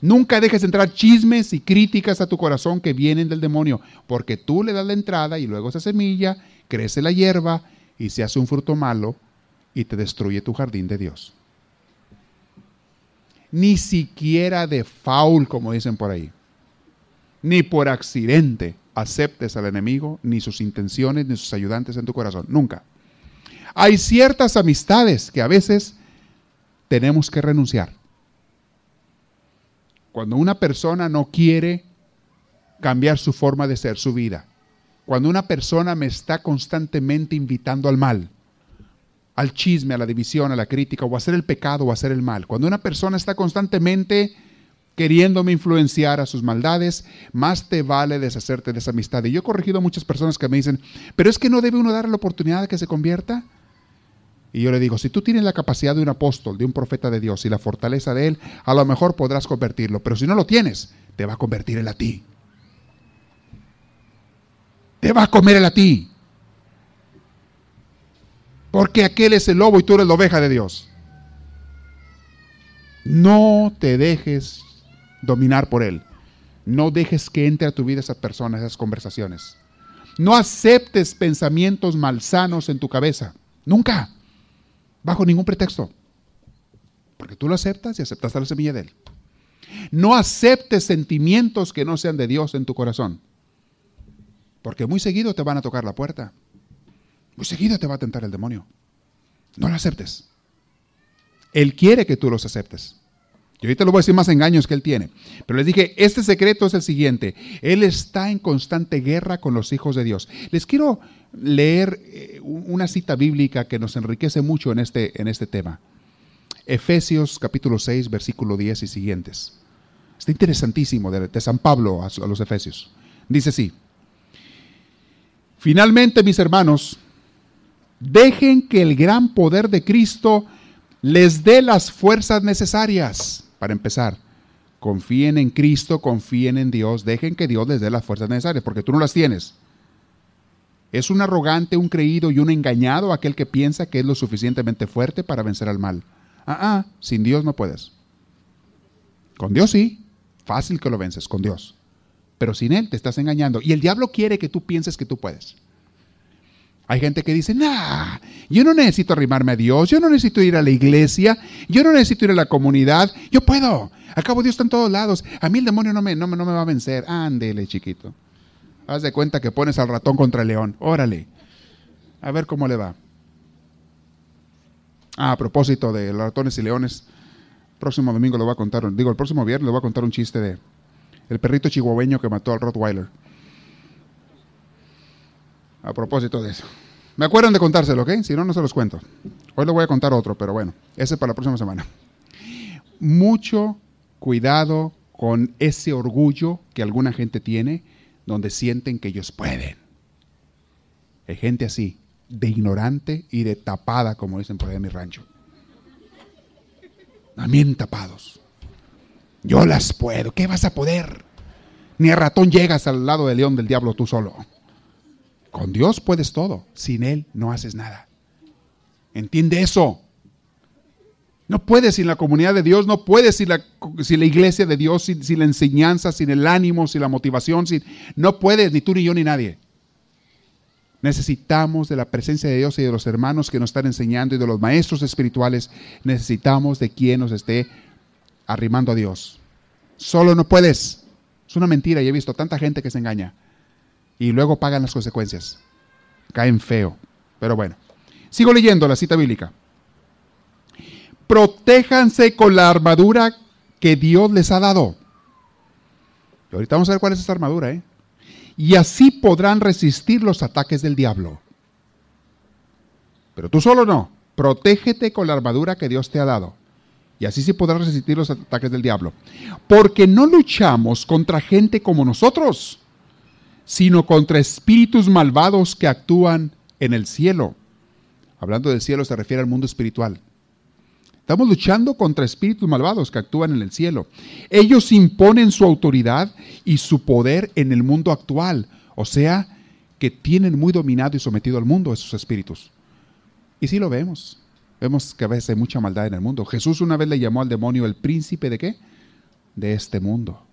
Nunca dejes entrar chismes y críticas a tu corazón que vienen del demonio, porque tú le das la entrada y luego esa semilla crece la hierba y se hace un fruto malo y te destruye tu jardín de Dios. Ni siquiera de faul, como dicen por ahí, ni por accidente aceptes al enemigo, ni sus intenciones, ni sus ayudantes en tu corazón. Nunca. Hay ciertas amistades que a veces tenemos que renunciar. Cuando una persona no quiere cambiar su forma de ser, su vida. Cuando una persona me está constantemente invitando al mal, al chisme, a la división, a la crítica, o a hacer el pecado o a hacer el mal. Cuando una persona está constantemente queriéndome influenciar a sus maldades, más te vale deshacerte de esa amistad. Y yo he corregido a muchas personas que me dicen, pero es que no debe uno darle la oportunidad de que se convierta. Y yo le digo, si tú tienes la capacidad de un apóstol, de un profeta de Dios y la fortaleza de él, a lo mejor podrás convertirlo. Pero si no lo tienes, te va a convertir él a ti. Te va a comer él a ti. Porque aquel es el lobo y tú eres la oveja de Dios. No te dejes dominar por él. No dejes que entre a tu vida esa persona, esas conversaciones. No aceptes pensamientos malsanos en tu cabeza. Nunca bajo ningún pretexto. Porque tú lo aceptas y aceptaste la semilla de Él. No aceptes sentimientos que no sean de Dios en tu corazón. Porque muy seguido te van a tocar la puerta. Muy seguido te va a tentar el demonio. No lo aceptes. Él quiere que tú los aceptes. Y ahorita le voy a decir más engaños que él tiene. Pero les dije, este secreto es el siguiente. Él está en constante guerra con los hijos de Dios. Les quiero leer eh, una cita bíblica que nos enriquece mucho en este, en este tema. Efesios capítulo 6, versículo 10 y siguientes. Está interesantísimo de, de San Pablo a, a los Efesios. Dice así. Finalmente, mis hermanos, dejen que el gran poder de Cristo les dé las fuerzas necesarias para empezar, confíen en Cristo, confíen en Dios, dejen que Dios les dé las fuerzas necesarias, porque tú no las tienes. Es un arrogante, un creído y un engañado aquel que piensa que es lo suficientemente fuerte para vencer al mal. Ah, ah, sin Dios no puedes. Con Dios sí, fácil que lo vences, con Dios. Pero sin Él te estás engañando. Y el diablo quiere que tú pienses que tú puedes. Hay gente que dice, nah, yo no necesito arrimarme a Dios, yo no necesito ir a la iglesia, yo no necesito ir a la comunidad, yo puedo. Acabo Dios está en todos lados. A mí el demonio no me, no, no me va a vencer. Ándele, chiquito. Haz de cuenta que pones al ratón contra el león. Órale. A ver cómo le va. Ah, a propósito de ratones y leones, próximo domingo le voy a contar, digo, el próximo viernes le voy a contar un chiste de el perrito chihuahueño que mató al Rottweiler a propósito de eso. Me acuerdan de contárselo, ¿ok? Si no, no se los cuento. Hoy le voy a contar otro, pero bueno, ese es para la próxima semana. Mucho cuidado con ese orgullo que alguna gente tiene, donde sienten que ellos pueden. Hay gente así, de ignorante y de tapada, como dicen por ahí en mi rancho. También tapados. Yo las puedo. ¿Qué vas a poder? Ni a ratón llegas al lado del león del diablo tú solo. Con Dios puedes todo, sin Él no haces nada. Entiende eso. No puedes sin la comunidad de Dios, no puedes sin la, iglesia de Dios, sin, sin, la enseñanza, sin el ánimo, sin la motivación, sin, no puedes, ni tú, ni yo, ni nadie. Necesitamos de la presencia de Dios y de los hermanos que nos están enseñando y de los maestros espirituales. Necesitamos de quien nos esté arrimando a Dios. Solo no puedes. Es una mentira y he visto tanta gente que se engaña y luego pagan las consecuencias. Caen feo. Pero bueno, sigo leyendo la cita bíblica. Protéjanse con la armadura que Dios les ha dado. Y ahorita vamos a ver cuál es esa armadura, ¿eh? Y así podrán resistir los ataques del diablo. Pero tú solo no. Protégete con la armadura que Dios te ha dado. Y así sí podrás resistir los ataques del diablo. Porque no luchamos contra gente como nosotros sino contra espíritus malvados que actúan en el cielo. Hablando del cielo se refiere al mundo espiritual. Estamos luchando contra espíritus malvados que actúan en el cielo. Ellos imponen su autoridad y su poder en el mundo actual, o sea, que tienen muy dominado y sometido al mundo esos espíritus. Y sí lo vemos. Vemos que a veces hay mucha maldad en el mundo. Jesús una vez le llamó al demonio el príncipe de qué? De este mundo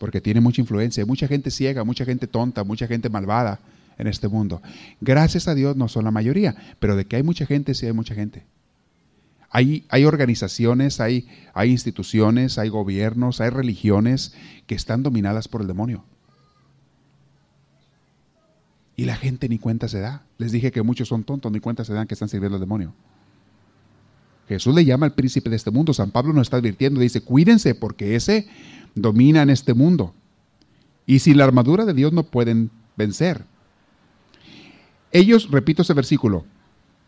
porque tiene mucha influencia. Hay mucha gente ciega, mucha gente tonta, mucha gente malvada en este mundo. Gracias a Dios no son la mayoría, pero de que hay mucha gente, sí hay mucha gente. Hay, hay organizaciones, hay, hay instituciones, hay gobiernos, hay religiones que están dominadas por el demonio. Y la gente ni cuenta se da. Les dije que muchos son tontos, ni cuenta se dan que están sirviendo al demonio. Jesús le llama al príncipe de este mundo. San Pablo nos está advirtiendo, dice, cuídense porque ese domina en este mundo. Y sin la armadura de Dios no pueden vencer. Ellos, repito ese versículo,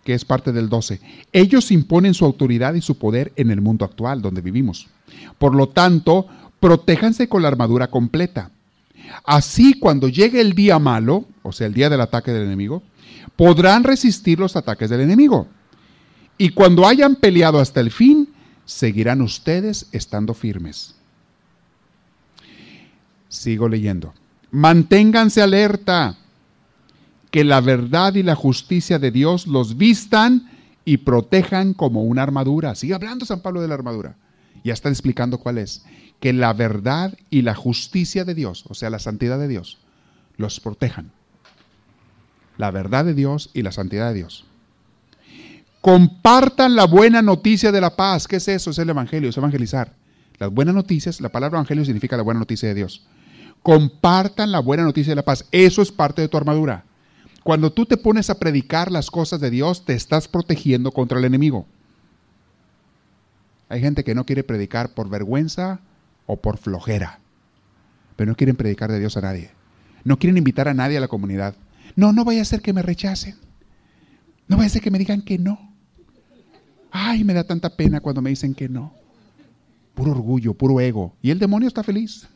que es parte del 12, ellos imponen su autoridad y su poder en el mundo actual donde vivimos. Por lo tanto, protéjanse con la armadura completa. Así cuando llegue el día malo, o sea, el día del ataque del enemigo, podrán resistir los ataques del enemigo. Y cuando hayan peleado hasta el fin, seguirán ustedes estando firmes. Sigo leyendo. Manténganse alerta, que la verdad y la justicia de Dios los vistan y protejan como una armadura. Sigue hablando San Pablo de la armadura. Ya está explicando cuál es. Que la verdad y la justicia de Dios, o sea, la santidad de Dios, los protejan. La verdad de Dios y la santidad de Dios. Compartan la buena noticia de la paz. ¿Qué es eso? Es el Evangelio, es evangelizar. Las buenas noticias, la palabra Evangelio significa la buena noticia de Dios. Compartan la buena noticia de la paz. Eso es parte de tu armadura. Cuando tú te pones a predicar las cosas de Dios, te estás protegiendo contra el enemigo. Hay gente que no quiere predicar por vergüenza o por flojera, pero no quieren predicar de Dios a nadie. No quieren invitar a nadie a la comunidad. No, no vaya a ser que me rechacen. No vaya a ser que me digan que no. Ay, me da tanta pena cuando me dicen que no. Puro orgullo, puro ego. Y el demonio está feliz.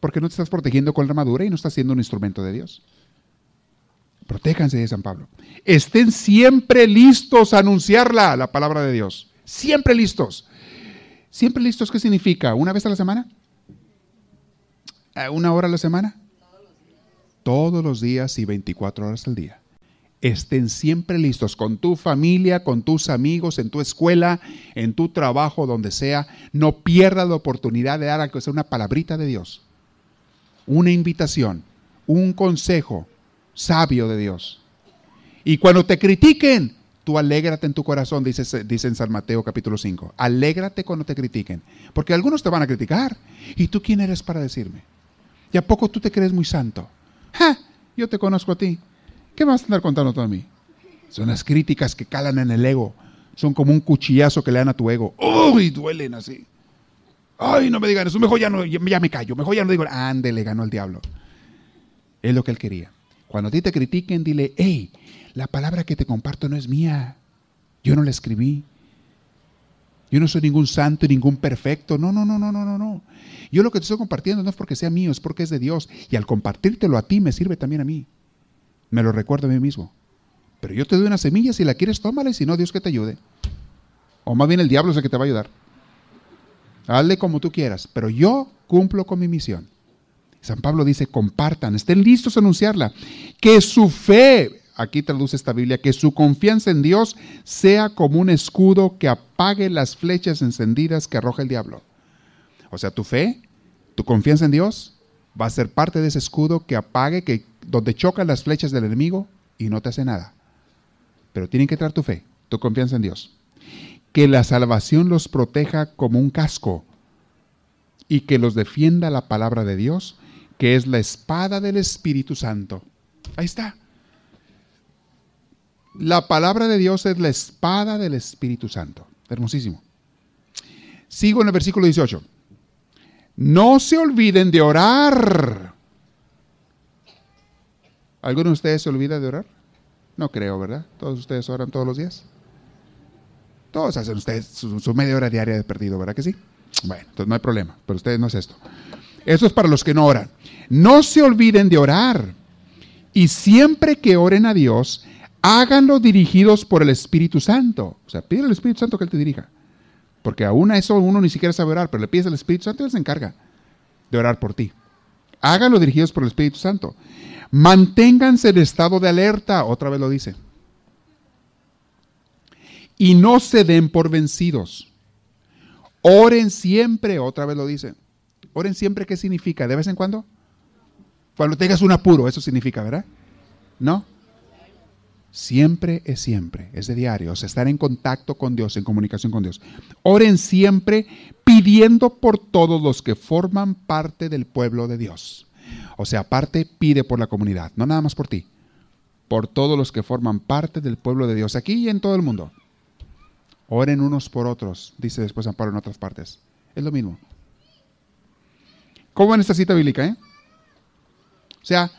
Porque no te estás protegiendo con la armadura y no estás siendo un instrumento de Dios. Protéjanse de San Pablo. Estén siempre listos a anunciarla, la palabra de Dios. Siempre listos. Siempre listos, ¿qué significa? ¿Una vez a la semana? ¿Una hora a la semana? Todos los días y 24 horas al día. Estén siempre listos con tu familia, con tus amigos, en tu escuela, en tu trabajo, donde sea. No pierdas la oportunidad de dar aunque sea una palabrita de Dios, una invitación, un consejo sabio de Dios. Y cuando te critiquen, tú alégrate en tu corazón, dice, dice en San Mateo capítulo 5. Alégrate cuando te critiquen, porque algunos te van a criticar. ¿Y tú quién eres para decirme? ¿Y a poco tú te crees muy santo? ¡Ja! Yo te conozco a ti. ¿Qué vas a andar contando tú a mí? Son las críticas que calan en el ego. Son como un cuchillazo que le dan a tu ego. ¡Uy! Duelen así. ¡Ay, no me digan eso! Mejor ya, no, ya me callo. Mejor ya no digo, ande, le ganó el diablo. Es lo que él quería. Cuando a ti te critiquen, dile, hey, la palabra que te comparto no es mía. Yo no la escribí. Yo no soy ningún santo y ningún perfecto. No, no, no, no, no, no, no. Yo lo que te estoy compartiendo no es porque sea mío, es porque es de Dios. Y al compartírtelo a ti me sirve también a mí. Me lo recuerdo a mí mismo. Pero yo te doy una semilla, si la quieres, tómala, y si no, Dios que te ayude. O más bien el diablo es el que te va a ayudar. Hazle como tú quieras, pero yo cumplo con mi misión. San Pablo dice, compartan, estén listos a anunciarla. Que su fe, aquí traduce esta Biblia, que su confianza en Dios sea como un escudo que apague las flechas encendidas que arroja el diablo. O sea, tu fe, tu confianza en Dios va a ser parte de ese escudo que apague, que donde chocan las flechas del enemigo y no te hace nada. Pero tienen que traer tu fe, tu confianza en Dios. Que la salvación los proteja como un casco y que los defienda la palabra de Dios, que es la espada del Espíritu Santo. Ahí está. La palabra de Dios es la espada del Espíritu Santo. Hermosísimo. Sigo en el versículo 18. No se olviden de orar ¿Alguno de ustedes se olvida de orar? No creo, ¿verdad? Todos ustedes oran todos los días. Todos hacen ustedes su, media hora diaria de perdido, ¿verdad que sí? Bueno, entonces no hay problema, pero ustedes no es esto. Eso es para los que no oran. No se olviden de orar. Y siempre que oren a Dios, háganlo dirigidos por el Espíritu Santo. O sea, pide al Espíritu Santo que Él te dirija. Porque aún a eso uno ni siquiera sabe orar, pero le pides al Espíritu Santo y Él se encarga de orar por ti. Háganlo dirigidos por el Espíritu Santo. Manténganse en estado de alerta, otra vez lo dice. Y no se den por vencidos. Oren siempre, otra vez lo dice. Oren siempre, ¿qué significa? ¿De vez en cuando? Cuando tengas un apuro, eso significa, ¿verdad? ¿No? Siempre es siempre, es de diario, o sea, estar en contacto con Dios, en comunicación con Dios. Oren siempre pidiendo por todos los que forman parte del pueblo de Dios. O sea, aparte pide por la comunidad, no nada más por ti, por todos los que forman parte del pueblo de Dios, aquí y en todo el mundo. Oren unos por otros, dice después San Pablo en otras partes. Es lo mismo. ¿Cómo en esta cita bíblica? Eh? O sea,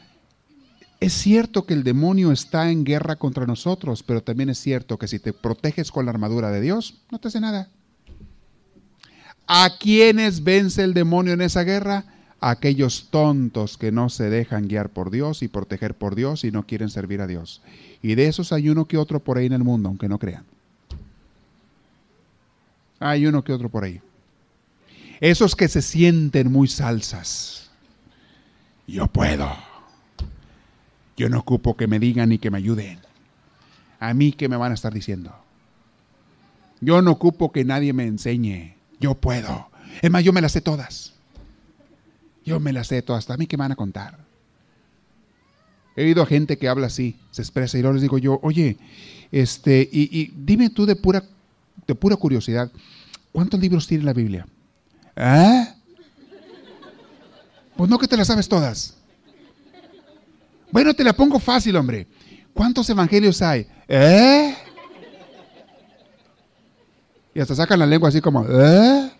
es cierto que el demonio está en guerra contra nosotros, pero también es cierto que si te proteges con la armadura de Dios, no te hace nada. ¿A quiénes vence el demonio en esa guerra? aquellos tontos que no se dejan guiar por Dios y proteger por Dios y no quieren servir a Dios. Y de esos hay uno que otro por ahí en el mundo, aunque no crean. Hay uno que otro por ahí. Esos que se sienten muy salsas. Yo puedo. Yo no ocupo que me digan ni que me ayuden. A mí que me van a estar diciendo. Yo no ocupo que nadie me enseñe. Yo puedo. Es más, yo me las sé todas. Yo me las sé todas, a mí que me van a contar. He oído a gente que habla así, se expresa y luego les digo yo, oye, este, y, dime tú de pura, de pura curiosidad, ¿cuántos libros tiene la Biblia? ¿Ah? Pues no que te las sabes todas. Bueno, te la pongo fácil, hombre. ¿Cuántos evangelios hay? ¿Eh? Y hasta sacan la lengua así como, ¿eh?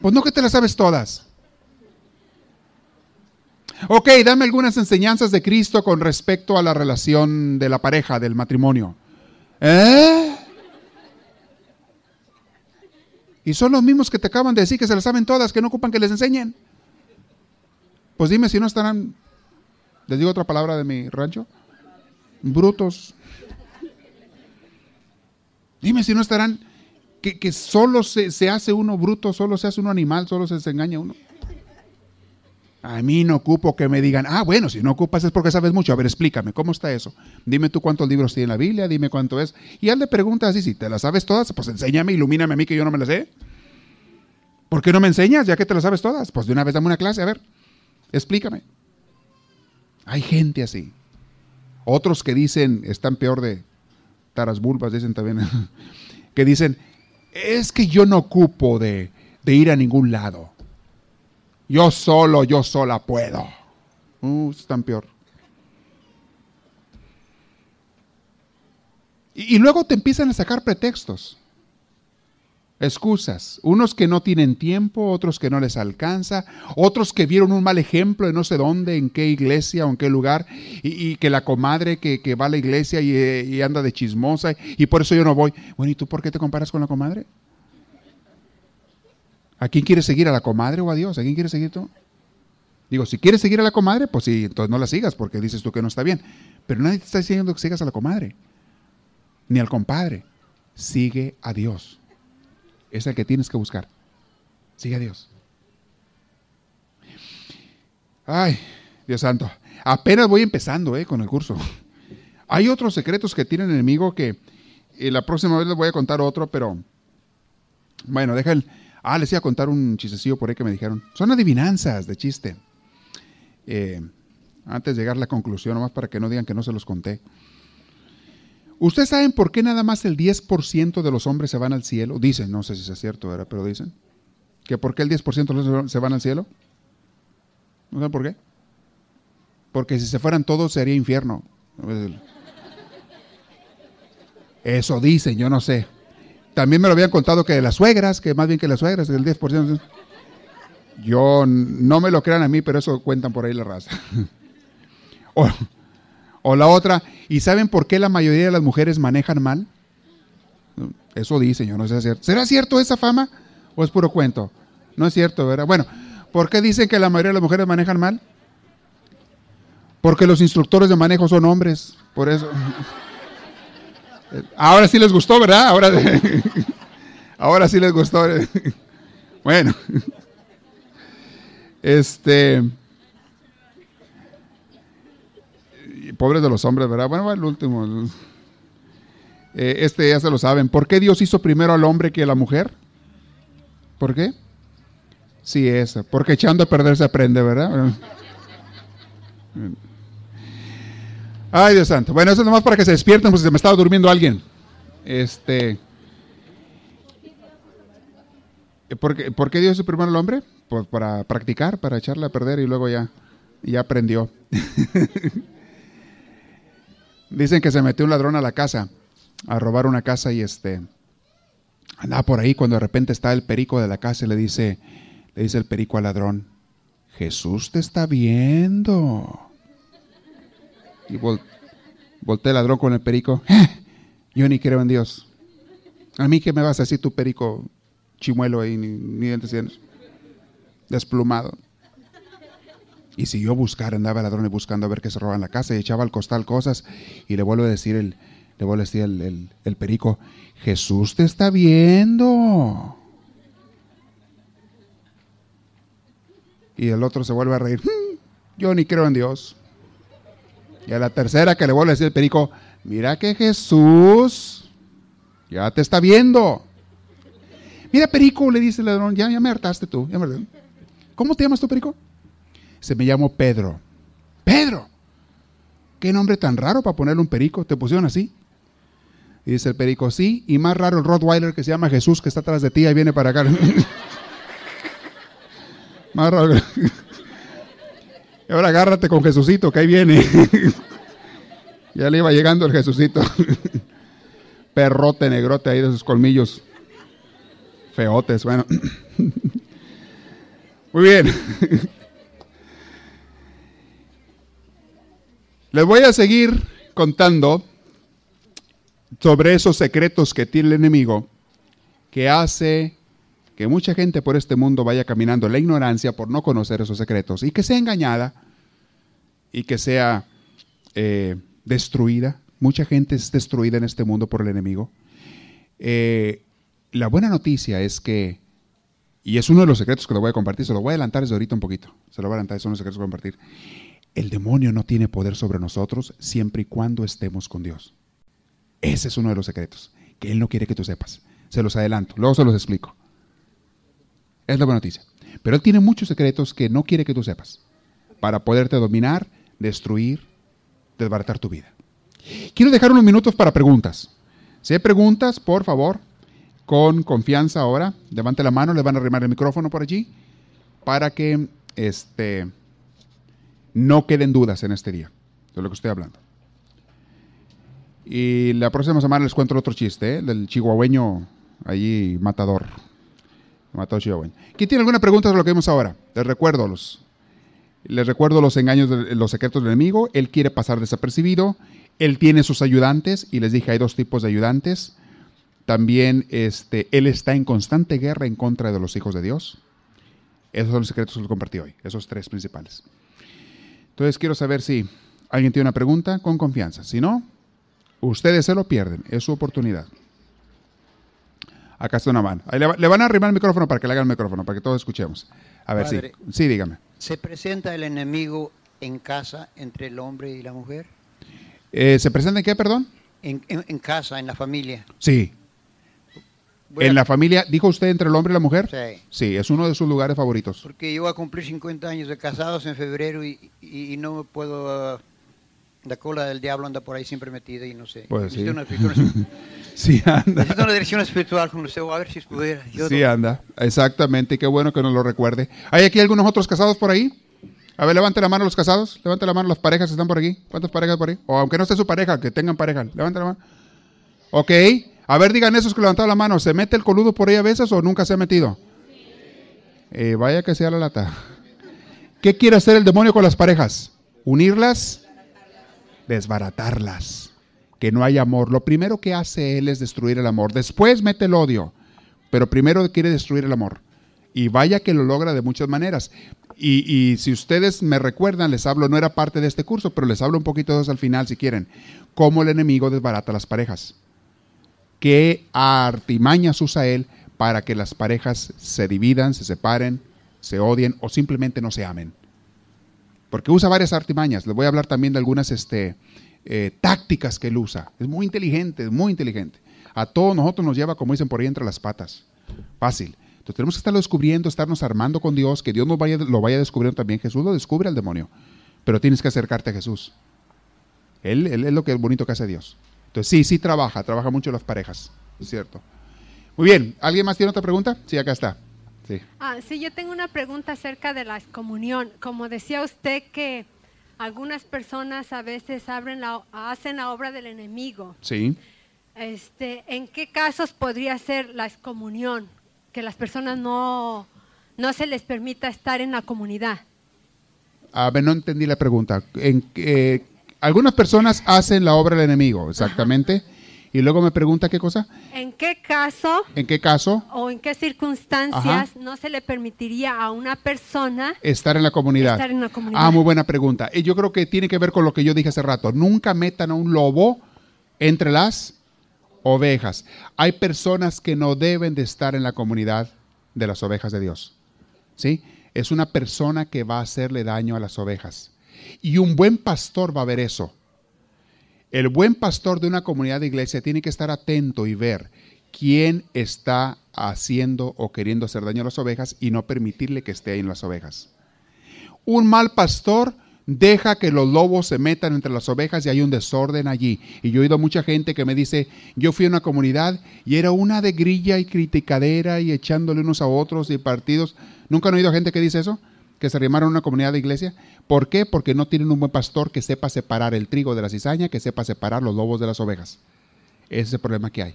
Pues no que te las sabes todas. Ok, dame algunas enseñanzas de Cristo con respecto a la relación de la pareja, del matrimonio. ¿Eh? Y son los mismos que te acaban de decir que se las saben todas, que no ocupan que les enseñen. Pues dime si no estarán, les digo otra palabra de mi rancho, brutos. Dime si no estarán, que, solo se, se, hace uno bruto, solo se hace uno animal, solo se, se engaña uno. A mí no ocupo que me digan, ah, bueno, si no ocupas es porque sabes mucho. A ver, explícame, ¿cómo está eso? Dime tú cuántos libros tiene la Biblia, dime cuánto es. Y él le pregunta así, si te las sabes todas, pues enséñame, ilumíname a mí que yo no me las sé. ¿Por qué no me enseñas ya que te las sabes todas? Pues de una vez dame una clase, a ver, explícame. Hay gente así. Otros que dicen, están peor de taras bulbas, dicen también, <laughs> que dicen, es que yo no ocupo de ir a ningún lado. Yo solo, yo sola puedo. Uh, están peor. Y, luego te empiezan a sacar pretextos excusas. Unos que no tienen tiempo, otros que no les alcanza, otros que vieron un mal ejemplo en no sé dónde, en qué iglesia o en qué lugar, y, que la comadre que, va a la iglesia y, y, anda de chismosa, y por eso yo no voy. Bueno, ¿y tú por qué te comparas con la comadre? ¿A quién quieres seguir? ¿A la comadre o a Dios? ¿A quién quieres seguir tú? Digo, si quieres seguir a la comadre, pues sí, entonces no la sigas porque dices tú que no está bien. Pero nadie te está diciendo que sigas a la comadre, ni al compadre. Sigue a Dios. Es el que tienes que buscar. Sigue a Dios. Ay, Dios santo. Apenas voy empezando eh, con el curso. Hay otros secretos que tiene el enemigo que eh, la próxima vez les voy a contar otro, pero bueno, deja el Ah, les iba a contar un chistecillo por ahí que me dijeron. Son adivinanzas de chiste. Eh, antes de llegar a la conclusión, nomás para que no digan que no se los conté. ¿Ustedes saben por qué nada más el 10% de los hombres se van al cielo? Dicen, no sé si es cierto, ¿verdad? pero dicen. ¿Que por qué el 10% de los se van al cielo? ¿No saben por qué? Porque si se fueran todos sería infierno. Eso dicen, yo no sé. También me lo habían contado que las suegras, que más bien que las suegras, el 10%. Yo no me lo crean a mí, pero eso cuentan por ahí la raza. <laughs> o, la otra, ¿y saben por qué la mayoría de las mujeres manejan mal? Eso dice, yo no sé cierto. ¿Será cierto esa fama o es puro cuento? No es cierto, ¿verdad? Bueno, ¿por qué dicen que la mayoría de las mujeres manejan mal? Porque los instructores de manejo son hombres, por eso. <laughs> Ahora sí les gustó, ¿verdad? Ahora, <laughs> ahora sí les gustó. <laughs> Bueno, este. Pobres de los hombres, ¿verdad? Bueno, el último. Eh, este ya se lo saben. ¿Por qué Dios hizo primero al hombre que a la mujer? ¿Por qué? Sí, eso. Porque echando a perder se aprende, ¿verdad? Ay, Dios santo. Bueno, eso es nomás para que se despierten, pues se me estaba durmiendo alguien. Este. ¿Por qué, ¿Por qué Dios es primero al hombre? Pues para practicar, para echarle a perder y luego ya, ya aprendió. <laughs> Dicen que se metió un ladrón a la casa, a robar una casa y este andaba por ahí cuando de repente está el perico de la casa y le dice, le dice el perico al ladrón, Jesús te está viendo. Y volteé el ladrón con el perico. <gasps> Yo ni creo en Dios. A mí que me vas a decir tu perico chimuelo ahí, ni, ni dientes desplumado. Y siguió buscar, andaba el ladrón buscando a ver qué se roba en la casa y echaba al costal cosas. Y le vuelvo a decir el, le vuelvo a decir el, el perico, Jesús te está viendo. Y el otro se vuelve a reír. <laughs> Yo ni creo en Dios. Y a la tercera que le vuelve a decir el perico, mira que Jesús ya te está viendo. Mira, perico, le dice el ladrón, ya, ya me hartaste tú. ¿Cómo te llamas tú, perico? Se me llamo Pedro. Pedro. Qué nombre tan raro para ponerle un perico. ¿Te pusieron así? Y dice el perico, sí. Y más raro el Rottweiler que se llama Jesús, que está atrás de ti y viene para acá. <laughs> más raro. Y ahora agárrate con Jesucito, que ahí viene. <laughs> ya le iba llegando el Jesucito. <laughs> perrote negrote ahí de sus colmillos feotes. Bueno. <laughs> Muy bien. Les voy a seguir contando sobre esos secretos que tiene el enemigo que hace que mucha gente por este mundo vaya caminando en la ignorancia por no conocer esos secretos y que sea engañada y que sea eh, destruida. Mucha gente es destruida en este mundo por el enemigo. Eh, la buena noticia es que, y es uno de los secretos que lo voy a compartir, se lo voy a adelantar desde ahorita un poquito, se lo voy a adelantar, son los secretos que voy a compartir. El demonio no tiene poder sobre nosotros siempre y cuando estemos con Dios. Ese es uno de los secretos, que Él no quiere que tú sepas. Se los adelanto, luego se los explico. Es la buena noticia. Pero Él tiene muchos secretos que no quiere que tú sepas, para poderte dominar, destruir, desbaratar tu vida. Quiero dejar unos minutos para preguntas. Si hay preguntas, por favor, con confianza ahora, levante la mano, le van a arrimar el micrófono por allí, para que este, no queden dudas en este día de lo que estoy hablando. Y la próxima semana les cuento otro chiste, ¿eh? del chihuahueño allí matador. Chihuahueño. ¿Quién tiene alguna pregunta sobre lo que vimos ahora? Les recuerdo los, les recuerdo los engaños, de, los secretos del enemigo. Él quiere pasar desapercibido. Él tiene sus ayudantes y les dije hay dos tipos de ayudantes. También este, él está en constante guerra en contra de los hijos de Dios. Esos son los secretos que les compartí hoy, esos tres principales. Entonces quiero saber si alguien tiene una pregunta con confianza. Si no, ustedes se lo pierden, es su oportunidad. Acá está una mano. le, van a arrimar el micrófono para que le hagan el micrófono, para que todos escuchemos. A ver, sí. Sí, dígame. ¿Se presenta el enemigo en casa entre el hombre y la mujer? Eh, ¿Se presenta en qué, perdón? En, casa, en la familia. Sí. ¿En la familia, dijo usted, entre el hombre y la mujer? Sí. Sí, es uno de sus lugares favoritos. Porque yo voy a cumplir 50 años de casados en febrero y, y, no me puedo... la cola del diablo anda por ahí siempre metida y no sé. Pues sí. Una, <laughs> sí anda. Necesito una dirección espiritual con usted, a ver si pudiera. sí anda, exactamente, qué bueno que nos lo recuerde. ¿Hay aquí algunos otros casados por ahí? A ver, levante la mano los casados, levante la mano las parejas que están por aquí. ¿Cuántas parejas por ahí? O aunque no esté su pareja, que tengan pareja, levante la mano. Ok, a ver, digan esos que levantaron la mano, ¿se mete el coludo por ahí a veces o nunca se ha metido? Eh, vaya que sea la lata. ¿Qué quiere hacer el demonio con las parejas? ¿Unirlas? Desbaratarlas. Que no hay amor. Lo primero que hace él es destruir el amor. Después mete el odio. Pero primero quiere destruir el amor. Y vaya que lo logra de muchas maneras. Y, y, si ustedes me recuerdan, les hablo, no era parte de este curso, pero les hablo un poquito de eso al final si quieren. Cómo el enemigo desbarata las parejas qué artimañas usa él para que las parejas se dividan, se separen, se odien o simplemente no se amen. Porque usa varias artimañas. Les voy a hablar también de algunas este, eh, tácticas que él usa. Es muy inteligente, es muy inteligente. A todos nosotros nos lleva, como dicen por ahí, entre las patas. Fácil. Entonces tenemos que estarlo descubriendo, estarnos armando con Dios, que Dios nos vaya, lo vaya descubriendo también. Jesús lo descubre al demonio. Pero tienes que acercarte a Jesús. Él, él es lo que es bonito que hace Dios. Entonces, sí, sí trabaja, trabaja mucho las parejas, es cierto. Muy bien, ¿alguien más tiene otra pregunta? Sí, acá está. Sí. Ah, sí, yo tengo una pregunta acerca de la excomunión. Como decía usted que algunas personas a veces abren la, hacen la obra del enemigo. Sí. Este, ¿En qué casos podría ser la excomunión? Que las personas no, no se les permita estar en la comunidad. A ver, no entendí la pregunta. ¿En, qué algunas personas hacen la obra del enemigo, exactamente. Y luego me pregunta qué cosa. ¿En qué caso? ¿En qué caso? ¿O en qué circunstancias no se le permitiría a una persona estar en la comunidad? Estar en la comunidad. Ah, muy buena pregunta. Y yo creo que tiene que ver con lo que yo dije hace rato. Nunca metan a un lobo entre las ovejas. Hay personas que no deben de estar en la comunidad de las ovejas de Dios. ¿Sí? Es una persona que va a hacerle daño a las ovejas. Y un buen pastor va a ver eso. El buen pastor de una comunidad de iglesia tiene que estar atento y ver quién está haciendo o queriendo hacer daño a las ovejas y no permitirle que esté ahí en las ovejas. Un mal pastor deja que los lobos se metan entre las ovejas y hay un desorden allí. Y yo he oído mucha gente que me dice, yo fui a una comunidad y era una de grilla y criticadera y echándole unos a otros y partidos. ¿Nunca han oído gente que dice eso? Que se arrimaron a una comunidad de iglesia. ¿Por qué? Porque no tienen un buen pastor que sepa separar el trigo de la cizaña, que sepa separar los lobos de las ovejas. Ese es el problema que hay.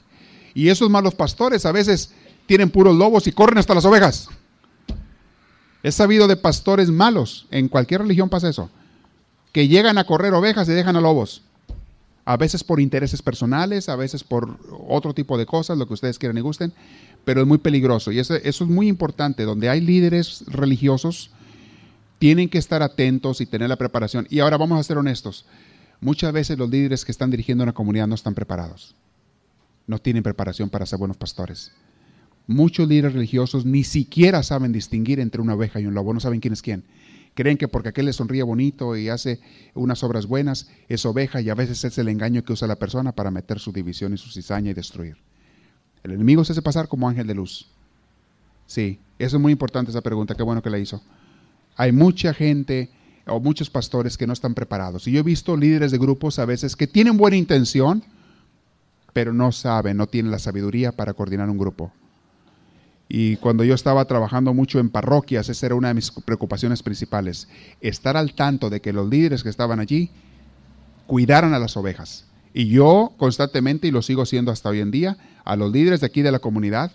Y esos malos pastores a veces tienen puros lobos y corren hasta las ovejas. Es sabido de pastores malos, en cualquier religión pasa eso, que llegan a correr ovejas y dejan a lobos. A veces por intereses personales, a veces por otro tipo de cosas, lo que ustedes quieran y gusten, pero es muy peligroso. Y eso, eso es muy importante. Donde hay líderes religiosos, tienen que estar atentos y tener la preparación. Y ahora vamos a ser honestos. Muchas veces los líderes que están dirigiendo una comunidad no están preparados. No tienen preparación para ser buenos pastores. Muchos líderes religiosos ni siquiera saben distinguir entre una oveja y un lobo, no saben quién es quién. Creen que porque aquel le sonríe bonito y hace unas obras buenas, es oveja y a veces es el engaño que usa la persona para meter su división y su cizaña y destruir. El enemigo se hace pasar como ángel de luz. Sí, eso es muy importante esa pregunta, qué bueno que la hizo. Hay mucha gente o muchos pastores que no están preparados. Y yo he visto líderes de grupos a veces que tienen buena intención, pero no saben, no tienen la sabiduría para coordinar un grupo. Y cuando yo estaba trabajando mucho en parroquias, esa era una de mis preocupaciones principales, estar al tanto de que los líderes que estaban allí cuidaran a las ovejas. Y yo constantemente, y lo sigo siendo hasta hoy en día, a los líderes de aquí de la comunidad,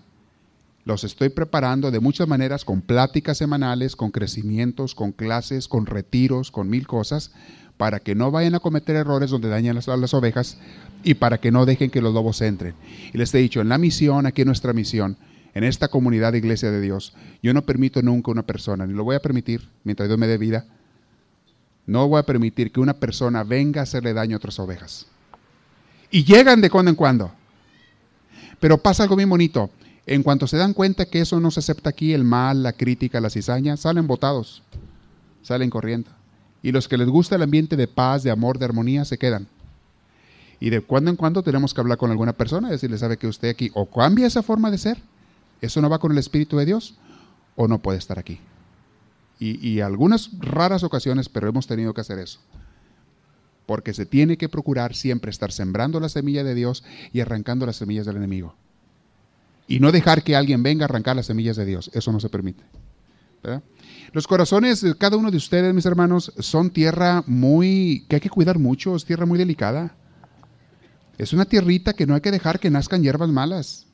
los estoy preparando de muchas maneras, con pláticas semanales, con crecimientos, con clases, con retiros, con mil cosas, para que no vayan a cometer errores donde dañan las, las ovejas y para que no dejen que los lobos entren. Y les he dicho, en la misión, aquí en nuestra misión, en esta comunidad de iglesia de Dios, yo no permito nunca una persona, ni lo voy a permitir mientras Dios me dé vida, no voy a permitir que una persona venga a hacerle daño a otras ovejas. Y llegan de cuando en cuando. Pero pasa algo bien bonito. En cuanto se dan cuenta que eso no se acepta aquí, el mal, la crítica, la cizaña, salen botados, salen corriendo. Y los que les gusta el ambiente de paz, de amor, de armonía, se quedan. Y de cuando en cuando tenemos que hablar con alguna persona y decirle, sabe que usted aquí o cambia esa forma de ser ¿Eso no va con el Espíritu de Dios? ¿O no puede estar aquí? Y, algunas raras ocasiones, pero hemos tenido que hacer eso. Porque se tiene que procurar siempre estar sembrando la semilla de Dios y arrancando las semillas del enemigo. Y no dejar que alguien venga a arrancar las semillas de Dios. Eso no se permite. Los corazones de cada uno de ustedes, mis hermanos, son tierra muy que hay que cuidar mucho, es tierra muy delicada. Es una tierrita que no hay que dejar que nazcan hierbas malas.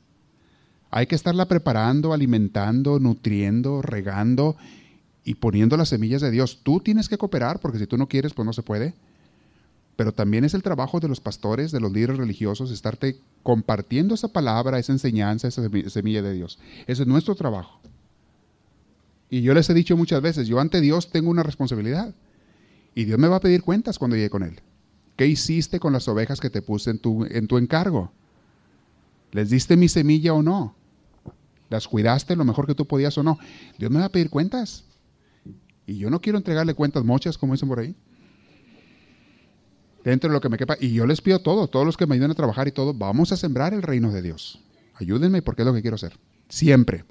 Hay que estarla preparando, alimentando, nutriendo, regando y poniendo las semillas de Dios. Tú tienes que cooperar porque si tú no quieres, pues no se puede. Pero también es el trabajo de los pastores, de los líderes religiosos, estarte compartiendo esa palabra, esa enseñanza, esa semilla de Dios. Ese es nuestro trabajo. Y yo les he dicho muchas veces, yo ante Dios tengo una responsabilidad. Y Dios me va a pedir cuentas cuando llegue con Él. ¿Qué hiciste con las ovejas que te puse en tu, en tu encargo? ¿Les diste mi semilla o no? las cuidaste lo mejor que tú podías o no. Dios me va a pedir cuentas. Y yo no quiero entregarle cuentas mochas, como dicen por ahí. Dentro de lo que me quepa. Y yo les pido todo, todos los que me ayuden a trabajar y todo, vamos a sembrar el reino de Dios. Ayúdenme porque es lo que quiero hacer. Siempre.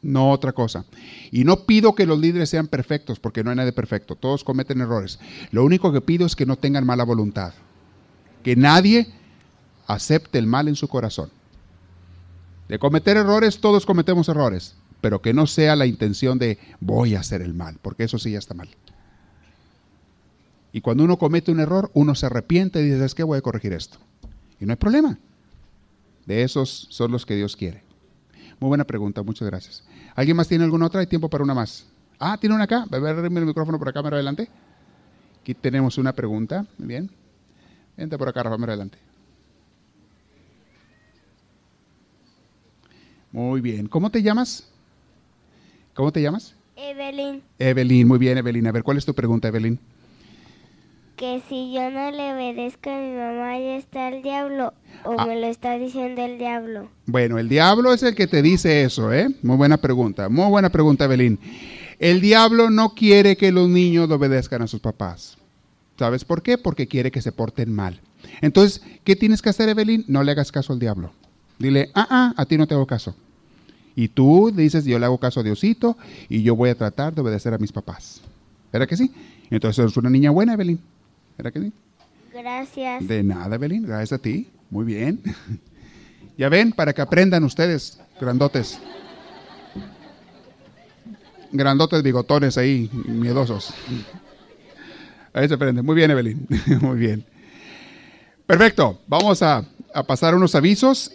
No otra cosa. Y no pido que los líderes sean perfectos, porque no hay nadie perfecto. Todos cometen errores. Lo único que pido es que no tengan mala voluntad. Que nadie acepte el mal en su corazón. De cometer errores, todos cometemos errores, pero que no sea la intención de voy a hacer el mal, porque eso sí ya está mal. Y cuando uno comete un error, uno se arrepiente y dice, es que voy a corregir esto. Y no hay problema. De esos son los que Dios quiere. Muy buena pregunta, muchas gracias. ¿Alguien más tiene alguna otra? Hay tiempo para una más. Ah, tiene una acá. A ver, el micrófono por acá, cámara adelante. Aquí tenemos una pregunta. Muy bien. Vente por acá, Rafa, adelante. Muy bien. ¿Cómo te llamas? ¿Cómo te llamas? Evelyn. Evelyn, muy bien, Evelyn. A ver, ¿cuál es tu pregunta, Evelyn? Que si yo no le obedezco a mi mamá, ¿ya está el diablo? ¿O Ah. me lo está diciendo el diablo? Bueno, el diablo es el que te dice eso, ¿eh? Muy buena pregunta, muy buena pregunta, Evelyn. El diablo no quiere que los niños obedezcan a sus papás. ¿Sabes por qué? Porque quiere que se porten mal. Entonces, ¿qué tienes que hacer, Evelyn? No le hagas caso al diablo. Dile, ah, ah, a ti no te hago caso. Y tú dices, yo le hago caso a Diosito y yo voy a tratar de obedecer a mis papás. ¿Verdad que sí? Entonces eres una niña buena, Evelyn. ¿Verdad que sí? Gracias. De nada, Evelyn. Gracias a ti. Muy bien. <laughs> Ya ven, para que aprendan ustedes, grandotes. Grandotes bigotones ahí, miedosos. Ahí se aprende. Muy bien, Evelyn. <laughs> Muy bien. Perfecto, vamos a, a pasar unos avisos.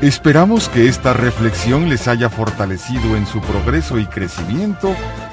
Esperamos que esta reflexión les haya fortalecido en su progreso y crecimiento,